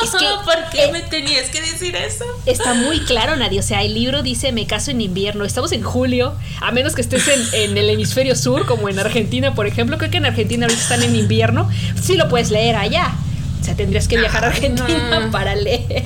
Es que, ¿Por qué me tenías que decir eso? Está muy claro, nadie. O sea, el libro dice Me caso en invierno. Estamos en julio, a menos que estés en, en el hemisferio sur, como en Argentina, por ejemplo. Creo que en Argentina ahorita están en invierno. Sí lo puedes leer allá. O sea, tendrías que viajar a Argentina para leer.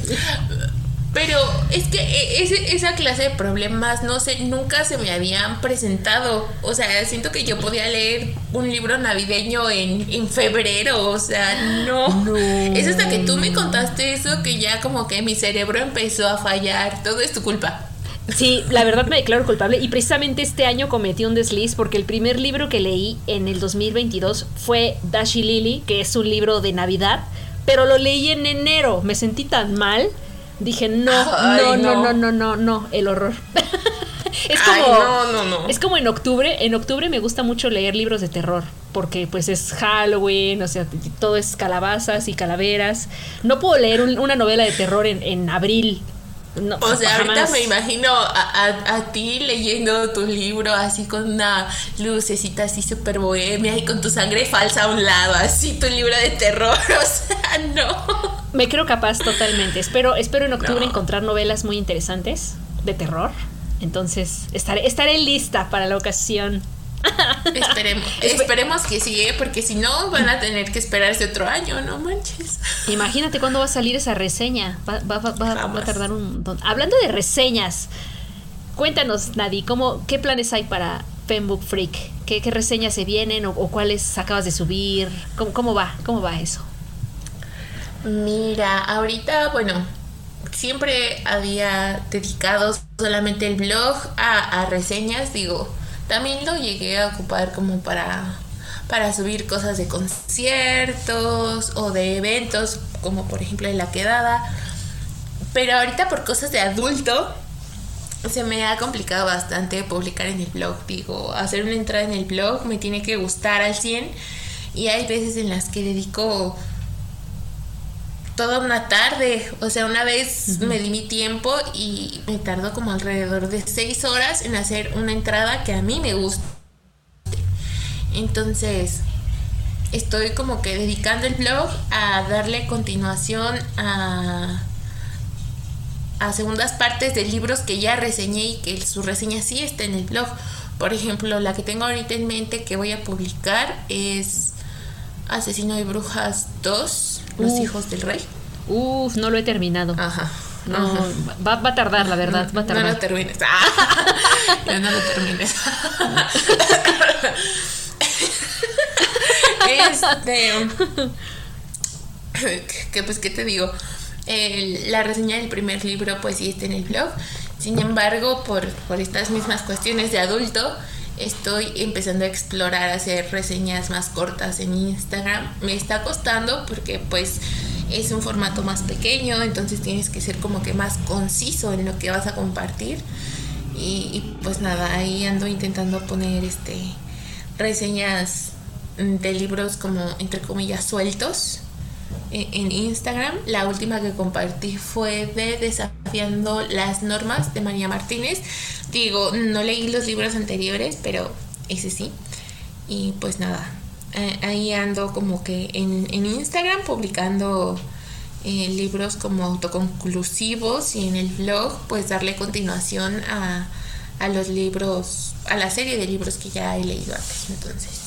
Pero es que e, esa clase de problemas, no sé, nunca se me habían presentado. O sea, siento que yo podía leer un libro navideño en, en febrero, o sea, no. Es hasta que tú me contaste eso que ya como que mi cerebro empezó a fallar. Todo es tu culpa. Sí, la verdad me declaro culpable y precisamente este año cometí un desliz porque el primer libro que leí en el 2022 fue Dashi Lily, que es un libro de Navidad, pero lo leí en enero. Me sentí tan mal dije, no, no, no, no, no, no, no, el horror. es como, es como en octubre, en octubre me gusta mucho leer libros de terror, porque pues es Halloween, o sea, todo es calabazas y calaveras. No puedo leer una novela de terror en, en abril, o sea, ahorita me imagino a, ti leyendo tu libro así con una lucecita así súper bohemia y con tu sangre falsa a un lado, así tu libro de terror, o sea, no. Me creo capaz totalmente. Espero, espero en octubre encontrar novelas muy interesantes de terror. Entonces, estaré, estaré lista para la ocasión. Esperemos, esperemos que sí, ¿eh? porque si no van a tener que esperarse otro año, no manches. Imagínate cuándo va a salir esa reseña. Va, a tardar un montón. Hablando de reseñas, cuéntanos, Nadi, ¿cómo, ¿qué planes hay para Fembook Freak? ¿Qué, reseñas se vienen o, cuáles acabas de subir? ¿Cómo, ¿Cómo va? ¿Cómo va eso? Mira, ahorita, bueno, siempre había dedicado solamente el blog a, reseñas, digo también lo llegué a ocupar como para, para subir cosas de conciertos o de eventos, como por ejemplo en la quedada. Pero ahorita por cosas de adulto, se me ha complicado bastante publicar en el blog. Digo, hacer una entrada en el blog me tiene que gustar al 100 y hay veces en las que dedico toda una tarde. O sea, una vez me di mi tiempo y me tardó como alrededor de 6 horas en hacer una entrada que a mí me gusta. Entonces, estoy como que dedicando el blog a darle continuación a a segundas partes de libros que ya reseñé y que su reseña sí está en el blog. Por ejemplo, la que tengo ahorita en mente que voy a publicar es Asesino de Brujas 2, Los Hijos del Rey. Uf, no lo he terminado. Ajá. No, Va, va, a tardar, la verdad, va a tardar. No lo termines. no, no lo termines. este. que pues, ¿qué te digo? la reseña del primer libro pues sí está en el blog. Sin embargo, por, por estas mismas cuestiones de adulto, estoy empezando a explorar hacer reseñas más cortas en Instagram. Me está costando porque pues es un formato más pequeño, entonces tienes que ser como que más conciso en lo que vas a compartir. Y, y pues nada, ahí ando intentando poner este reseñas de libros como entre comillas sueltos en Instagram. La última que compartí fue de Desafiando las Normas de María Martínez. Digo, no leí los libros anteriores, pero ese sí. Y pues nada, ahí ando como que en, Instagram publicando eh, libros como autoconclusivos y en el blog pues darle continuación a, a los libros, a la serie de libros que ya he leído antes. Entonces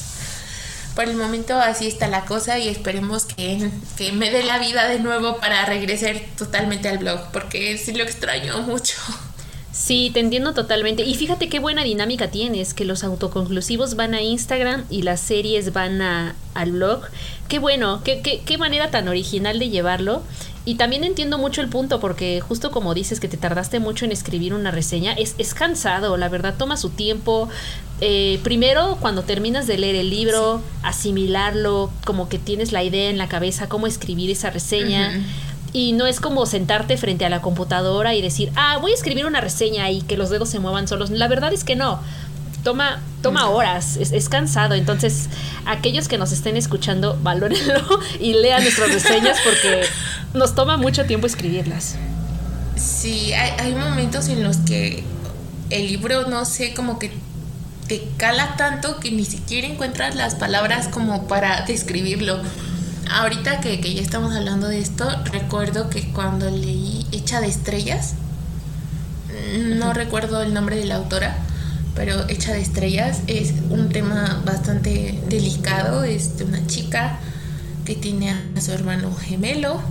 por el momento así está la cosa y esperemos que, me dé la vida de nuevo para regresar totalmente al blog, porque sí lo extraño mucho. Sí, te entiendo totalmente. Y fíjate qué buena dinámica tienes, que los autoconclusivos van a Instagram y las series van a, al blog. Qué bueno, qué, qué, qué manera tan original de llevarlo. Y también entiendo mucho el punto, porque justo como dices que te tardaste mucho en escribir una reseña, es, es cansado, la verdad, toma su tiempo. Eh, primero, cuando terminas de leer el libro, asimilarlo, como que tienes la idea en la cabeza, cómo escribir esa reseña. Y no es como sentarte frente a la computadora y decir, ah, voy a escribir una reseña y que los dedos se muevan solos. La verdad es que no toma, toma horas, es, cansado. Entonces, aquellos que nos estén escuchando, valórenlo y lean nuestras reseñas porque nos toma mucho tiempo escribirlas. Sí, hay, hay momentos en los que el libro, no sé, como que te cala tanto que ni siquiera encuentras las palabras como para describirlo. Ahorita que, que, ya estamos hablando de esto, recuerdo que cuando leí Hecha de Estrellas, no recuerdo el nombre de la autora, pero Hecha de Estrellas es un tema bastante delicado. Es de una chica que tiene a su hermano gemelo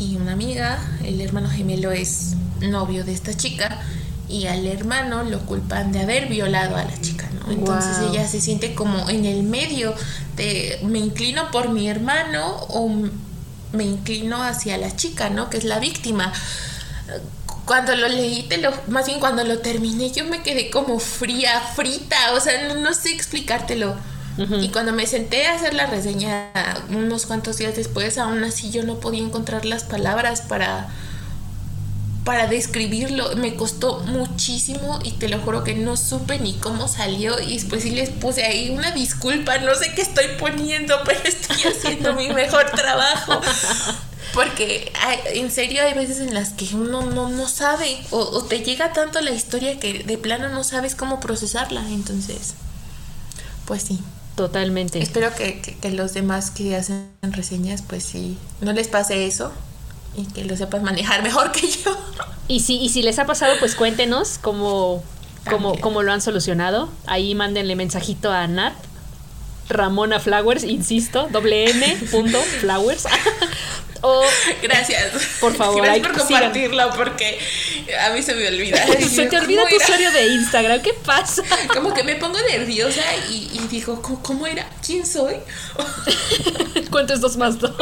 y una amiga. El hermano gemelo es novio de esta chica y al hermano lo culpan de haber violado a la chica, ¿no? Entonces ella se siente como en el medio de me inclino por mi hermano o me inclino hacia la chica, ¿no? Que es la víctima cuando lo leí, te lo, más bien cuando lo terminé, yo me quedé como fría, frita, o sea, no, sé explicártelo. Y cuando me senté a hacer la reseña unos cuantos días después, aún así yo no podía encontrar las palabras para, para describirlo. Me costó muchísimo y te lo juro que no supe ni cómo salió. Y después sí les puse ahí una disculpa, no sé qué estoy poniendo, pero estoy haciendo mi mejor trabajo. Porque en serio hay veces en las que uno no, no sabe o, te llega tanto la historia que de plano no sabes cómo procesarla. Entonces, pues sí. Totalmente. Espero que, que, los demás que hacen reseñas, pues sí, no les pase eso y que lo sepas manejar mejor que yo. Y si, y si les ha pasado, pues cuéntenos cómo, cómo, cómo lo han solucionado. Ahí mándenle mensajito a Nat Ramona Flowers, insisto, doble N punto Flowers. Gracias. Por favor, Gracias por compartirlo porque a mí se me olvida. se te olvida tu usuario de Instagram, ¿qué pasa? Como que me pongo nerviosa y, digo, ¿cómo, era? ¿Quién soy? ¿Cuántos dos más dos?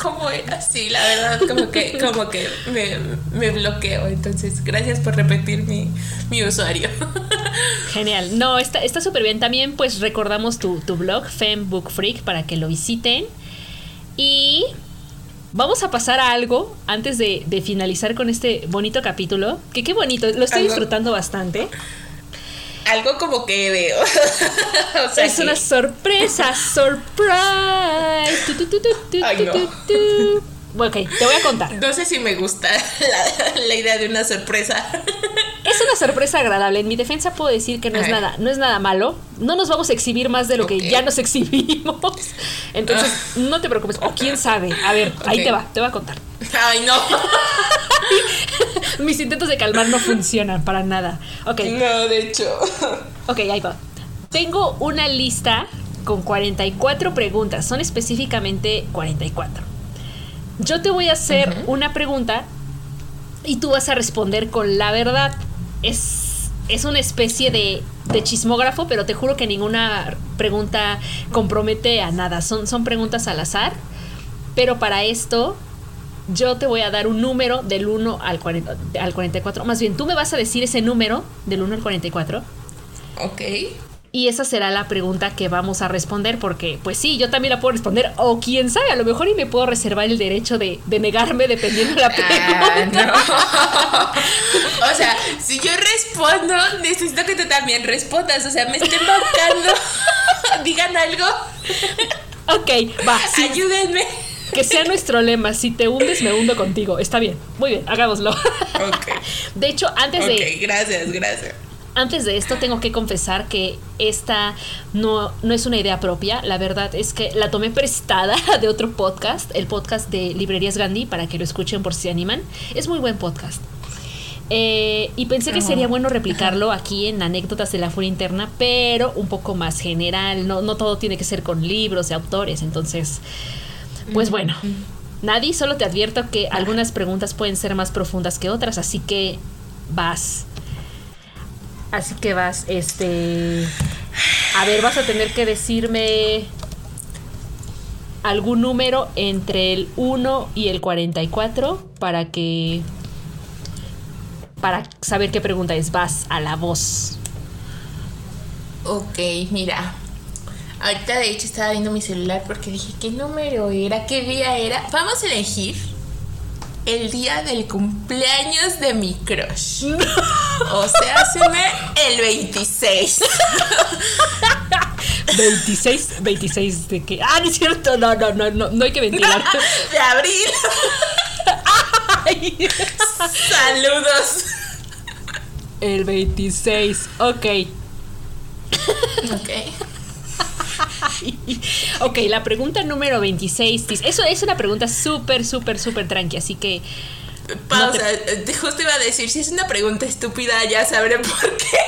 ¿Cómo era? Sí, la verdad, como que, como que me, bloqueo. Entonces, gracias por repetir mi, mi usuario. Genial. No, está súper bien. También, pues, recordamos tu, tu blog, Fembook Freak, para que lo visiten. Y vamos a pasar a algo antes de, finalizar con este bonito capítulo. Que qué bonito, lo estoy disfrutando bastante. Algo como que de. es una sorpresa, surprise. Ay, no. Ok, te voy a contar. No sé si me gusta la, idea de una sorpresa. Es una sorpresa agradable. En mi defensa puedo decir que no es nada, no es nada malo. No nos vamos a exhibir más de lo que ya nos exhibimos. Entonces, ah. no te preocupes. O quién sabe. A ver, ahí te va, te voy a contar. Ay, no. Mis intentos de calmar no funcionan para nada. Ok. No, de hecho. Ok, ahí va. Tengo una lista con 44 preguntas. Son específicamente 44. Yo te voy a hacer una pregunta y tú vas a responder con la verdad. Es, es una especie de, de, chismógrafo, pero te juro que ninguna pregunta compromete a nada. Son, son preguntas al azar. Pero para esto, yo te voy a dar un número del 1 al, al 44. Más bien, tú me vas a decir ese número del 1 al 44. Ok. Y esa será la pregunta que vamos a responder, porque pues sí, yo también la puedo responder, o quién sabe, a lo mejor y me puedo reservar el derecho de, negarme dependiendo de la ah, pregunta. o sea, si yo respondo, necesito que tú también respondas, o sea, me estén buscando, digan algo. Ok, va. Ayúdenme. Que sea nuestro lema, si te hundes, me hundo contigo. Está bien, muy bien, hagámoslo. Ok. De hecho, antes de... Ok, gracias, gracias. Antes de esto tengo que confesar que esta no, no, es una idea propia, la verdad es que la tomé prestada de otro podcast, el podcast de Librerías Gandhi, para que lo escuchen por si se animan. Es muy buen podcast. Eh, y pensé que sería bueno replicarlo aquí en anécdotas de la furia interna, pero un poco más general, no, no todo tiene que ser con libros de autores, entonces, pues bueno. Nadie, solo te advierto que algunas preguntas pueden ser más profundas que otras, así que vas. Así que vas, este... A ver, vas a tener que decirme algún número entre el 1 y el 44 para que... Para saber qué pregunta es. Vas a la voz. Ok, mira. Ahorita de hecho estaba viendo mi celular porque dije, ¿qué número era? ¿Qué día era? Vamos a elegir el día del cumpleaños de mi crush. O sea, se me el 26. 26, 26 de qué? Ah, no es cierto, no, no, no, no, no hay que ventilar. De abril. Ay. Saludos. El 26, ok. Ok. Ok, la pregunta número 26. Eso es una pregunta súper, súper, súper tranqui, así que... Pausa, justo iba a decir, si es una pregunta estúpida, ya sabré por qué.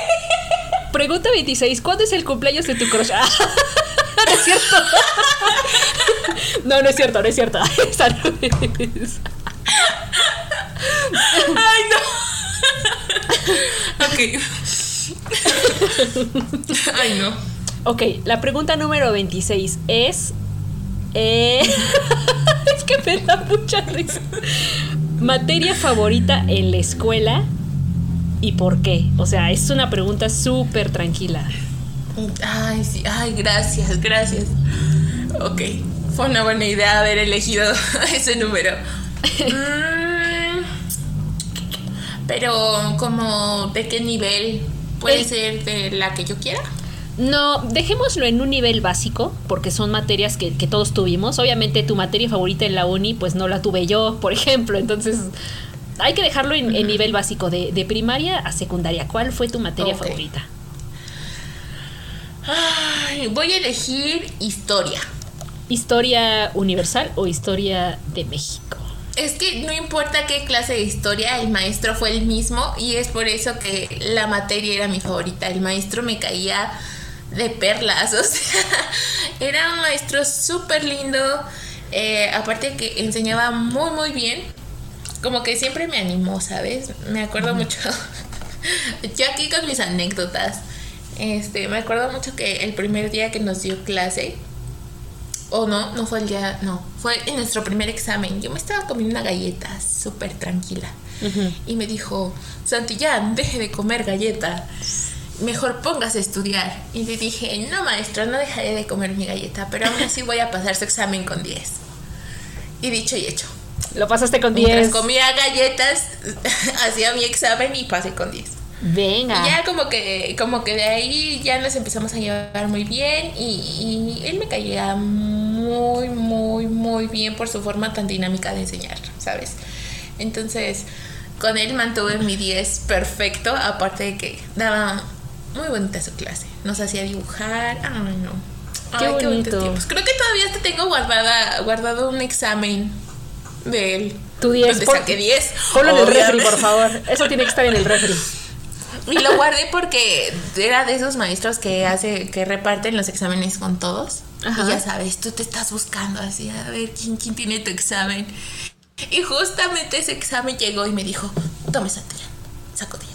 Pregunta 26, ¿cuándo es el cumpleaños de tu crush? no es cierto. no, no es cierto, no es cierto. Ay, no. ok. Ay, no. Ok, la pregunta número 26 es... Eh, es que me da mucha risa. Materia favorita en la escuela y por qué. O sea, es una pregunta súper tranquila. Ay, sí, ay, gracias, gracias. Ok, fue una buena idea haber elegido ese número. Mm, pero, como, ¿de qué nivel? ¿Puede ser de la que yo quiera? No, dejémoslo en un nivel básico, porque son materias que, todos tuvimos. Obviamente tu materia favorita en la uni, pues no la tuve yo, por ejemplo. Entonces, hay que dejarlo en, nivel básico, de, primaria a secundaria. ¿Cuál fue tu materia favorita? voy a elegir historia. ¿Historia universal o historia de México? Es que no importa qué clase de historia, el maestro fue el mismo y es por eso que la materia era mi favorita. El maestro me caía de perlas, o sea, era un maestro súper lindo, eh, aparte que enseñaba muy, muy bien, como que siempre me animó, ¿sabes? Me acuerdo mucho, yo aquí con mis anécdotas, este, me acuerdo mucho que el primer día que nos dio clase, o no, no fue el día, no, fue en nuestro primer examen, yo me estaba comiendo una galleta súper tranquila. Y me dijo, Santillán, deje de comer galleta mejor póngase a estudiar. Y le dije, no maestro, no dejaré de comer mi galleta, pero aún así voy a pasar su examen con 10. Y dicho y hecho. Lo pasaste con Mientras 10. comía galletas, hacía mi examen y pasé con 10. Venga. Y ya como que, como que de ahí ya nos empezamos a llevar muy bien y, y él me caía muy, muy, muy bien por su forma tan dinámica de enseñar, ¿sabes? Entonces, con él mantuve mi 10 perfecto, aparte de que daba muy bonita su clase. Nos hacía dibujar, ay no. Qué Ay, bonitos bonito. tiempos. Creo que todavía te tengo guardada, guardado un examen de él. Tu 10. Donde pon- saqué 10. Ponlo en el refri, por favor. Eso tiene que estar en el refri. Y lo guardé porque era de esos maestros que hace, que reparten los exámenes con todos. Ajá. Y ya sabes, tú te estás buscando así, a ver quién, quién tiene tu examen. Y justamente ese examen llegó y me dijo, tome Santillán, saco 10.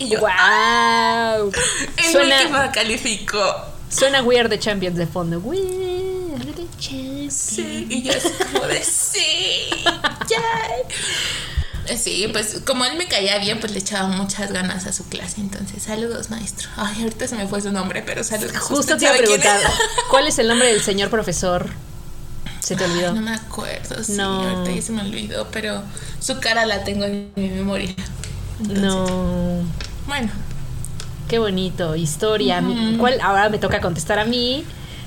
Y yo, ¡Wow! el Suena, último calificó. suena We Are the Champions de fondo. We Are the Champions. Sí, y yo así como de sí, ya. Sí, pues como él me caía bien, pues le echaba muchas ganas a su clase. Entonces, saludos, maestro. Ay, ahorita se me fue su nombre, pero saludos. Justo ¿Usted te iba a preguntar? ¿cuál es el nombre del señor profesor? ¿Se te Ay, olvidó? no me acuerdo, sí, No. ahorita ya se me olvidó, pero su cara la tengo en mi memoria. Entonces, No. Bueno, Qué bonito, historia. ¿Cuál? Ahora me toca contestar a mí.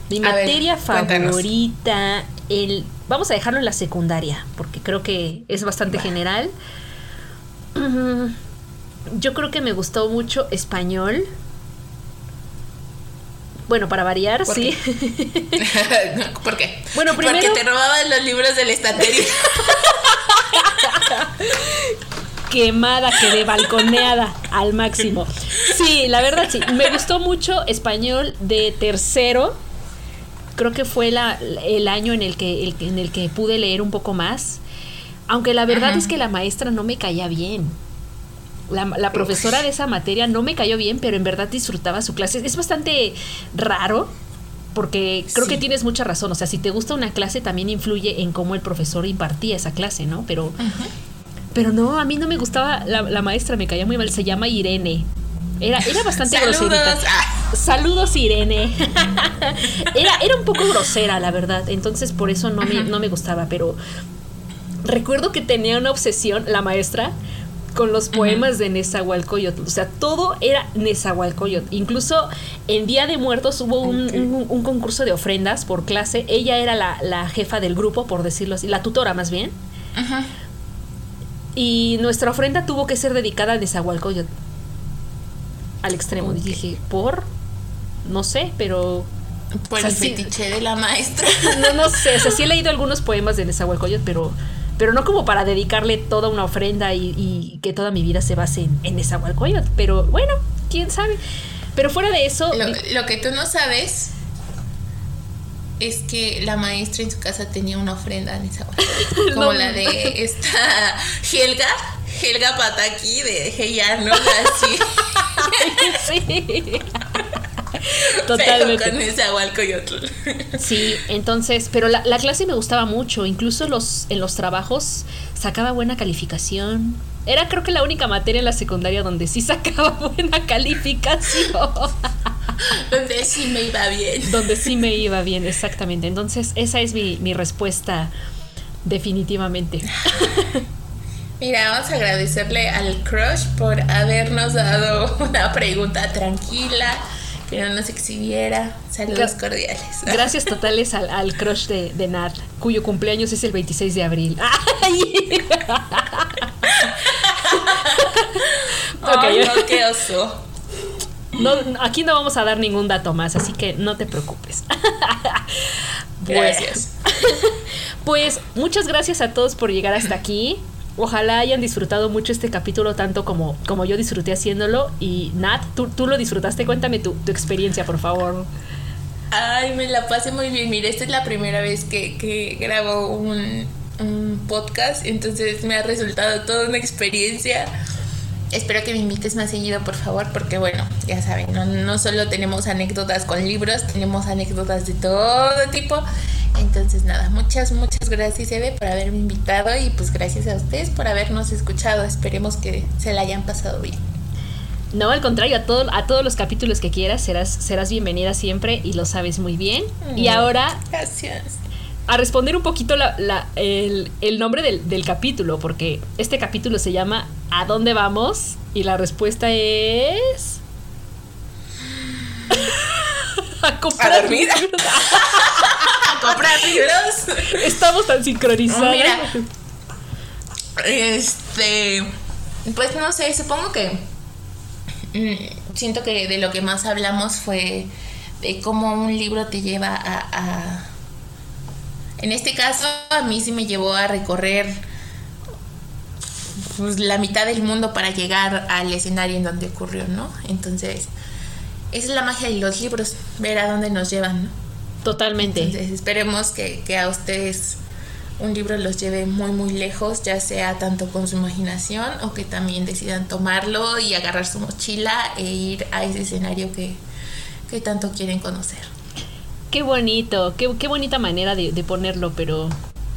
Mi A materia favorita, el, vamos a dejarlo en la secundaria, porque creo que es bastante general. Yo creo que me gustó mucho español. Bueno, para variar, ¿Por sí. ¿por qué? Bueno, primero- Porque te robaban los libros de la estantería. quemada, quedé balconeada al máximo. Sí, la verdad sí. Me gustó mucho español de tercero. Creo que fue la, el año en el, que, el- en el que pude leer un poco más. Aunque la verdad Ajá. es que la maestra no me caía bien. La, la profesora de esa materia no me cayó bien, pero en verdad disfrutaba su clase. Es bastante raro, porque creo que tienes mucha razón. O sea, si te gusta una clase, también influye en cómo el profesor impartía esa clase, ¿no? Pero pero no, a mí no me gustaba la, la maestra, me caía muy mal. Se llama Irene. Era, era bastante groserita. Saludos, Irene. era, era un poco grosera, la verdad. Entonces, por eso no me, no me gustaba. Pero recuerdo que tenía una obsesión, la maestra, con los poemas de Nezahualcóyotl. O sea, todo era Nezahualcóyotl. Incluso en Día de Muertos hubo un- un concurso de ofrendas por clase. Ella era la, la jefa del grupo, por decirlo así, la tutora más bien. Ajá. Y nuestra ofrenda tuvo que ser dedicada a Nezahualcóyotl. Al extremo. Ok. Y dije, ¿por? No sé, pero. Por O sea, el sí. fetiche de la maestra. No, no sé. O sea, sí he leído algunos poemas de Nezahualcóyotl, pero. Pero no como para dedicarle toda una ofrenda y, y que toda mi vida se base en, en Nezahualcóyotl. Pero bueno, quién sabe. Pero fuera de eso. Lo, lo que tú no sabes es que la maestra en su casa tenía una ofrenda en esa como No. la de esta Helga, Helga Pataki de Heyano, así. sí. Pero Totalmente. con esa Hualcoyotl. Sí, entonces, pero la, la clase me gustaba mucho, incluso los, en los trabajos sacaba buena calificación. Era creo que la única materia en la secundaria donde sí sacaba buena calificación, Donde sí me iba bien. donde sí me iba bien, exactamente. Entonces, esa es mi, mi respuesta definitivamente. Mira, vamos a agradecerle al crush por habernos dado una pregunta tranquila, que no nos exhibiera. Saludos Gra- cordiales. Gracias totales al, al crush de, de Nat, cuyo cumpleaños es el 26 de abril. ¡Ay! Ay, no, qué oso. No, aquí no vamos a dar ningún dato más, así que no te preocupes. Gracias. Pues muchas gracias a todos por llegar hasta aquí. Ojalá hayan disfrutado mucho este capítulo tanto como, como yo disfruté haciéndolo. Y Nat, ¿tú, tú lo disfrutaste? Cuéntame tu, tu experiencia, por favor. Ay, me la pasé muy bien. Mira, esta es la primera vez que, que grabo un, un podcast, entonces me ha resultado toda una experiencia. Espero que me invites más seguido, por favor, porque bueno, ya saben, no, no solo tenemos anécdotas con libros, tenemos anécdotas de todo tipo. Entonces, nada, muchas, muchas gracias, Eve, por haberme invitado y pues gracias a ustedes por habernos escuchado. Esperemos que se la hayan pasado bien. No, al contrario, a, todo, a todos los capítulos que quieras serás, serás bienvenida siempre y lo sabes muy bien. Y Mm. ahora Gracias. A responder un poquito el, nombre del, del, capítulo, porque este capítulo se llama ¿A dónde vamos? Y la respuesta es... a comprar libros. a comprar libros. Estamos tan sincronizados. Mira, este, pues no sé, supongo que mm, siento que de lo que más hablamos fue de cómo un libro te lleva a, en este caso a mí sí me llevó a recorrer pues, la mitad del mundo para llegar al escenario en donde ocurrió, ¿no? Entonces, esa es la magia de los libros, ver a dónde nos llevan, ¿no? Totalmente. Entonces, esperemos que, que a ustedes un libro los lleve muy muy lejos, ya sea tanto con su imaginación o que también decidan tomarlo y agarrar su mochila e ir a ese escenario que, tanto quieren conocer. Qué bonito, qué, qué bonita manera de, ponerlo, pero,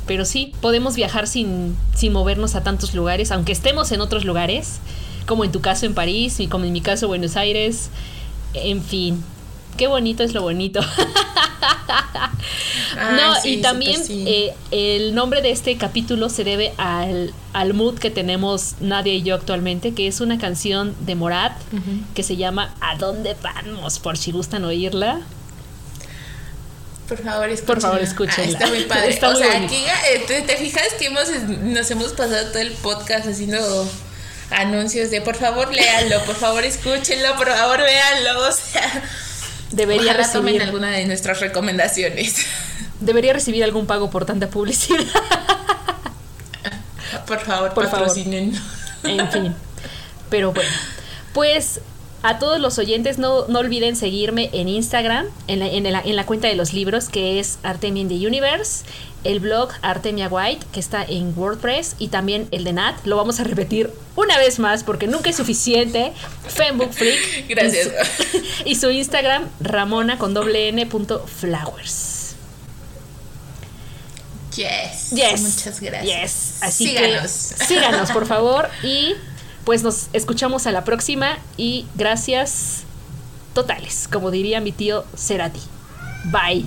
pero sí, podemos viajar sin, sin movernos a tantos lugares, aunque estemos en otros lugares, como en tu caso en París y como en mi caso Buenos Aires, en fin, qué bonito es lo bonito. no, y también eh, el nombre de este capítulo se debe al, al, mood que tenemos Nadia y yo actualmente, que es una canción de Morat que se llama ¿A dónde vamos? Por si gustan oírla. Por favor, escúchenla. Por favor, escúchenla. Ah, está muy padre. o sea, aquí eh, ¿te, fijas que hemos, nos hemos pasado todo el podcast haciendo anuncios de por favor léanlo, por favor escúchenlo, por favor véanlo. O sea, Debería recibir alguna de nuestras recomendaciones. Debería recibir algún pago por tanta publicidad. por favor, por patrocinen. Favor. En fin. Pero bueno, pues a todos los oyentes no, no olviden seguirme en Instagram, en la, en, en la, cuenta de los libros, que es Artemia in the Universe el blog Artemia White, que está en WordPress, y también el de Nat. Lo vamos a repetir una vez más porque nunca es suficiente. Fembook Freak. Gracias. Y su, Instagram, Ramona con doble N punto flowers. Yes. Yes. Muchas gracias. Yes. Así síganos. síganos, por favor. Y pues nos escuchamos a la próxima. Y gracias totales, como diría mi tío Cerati. Bye.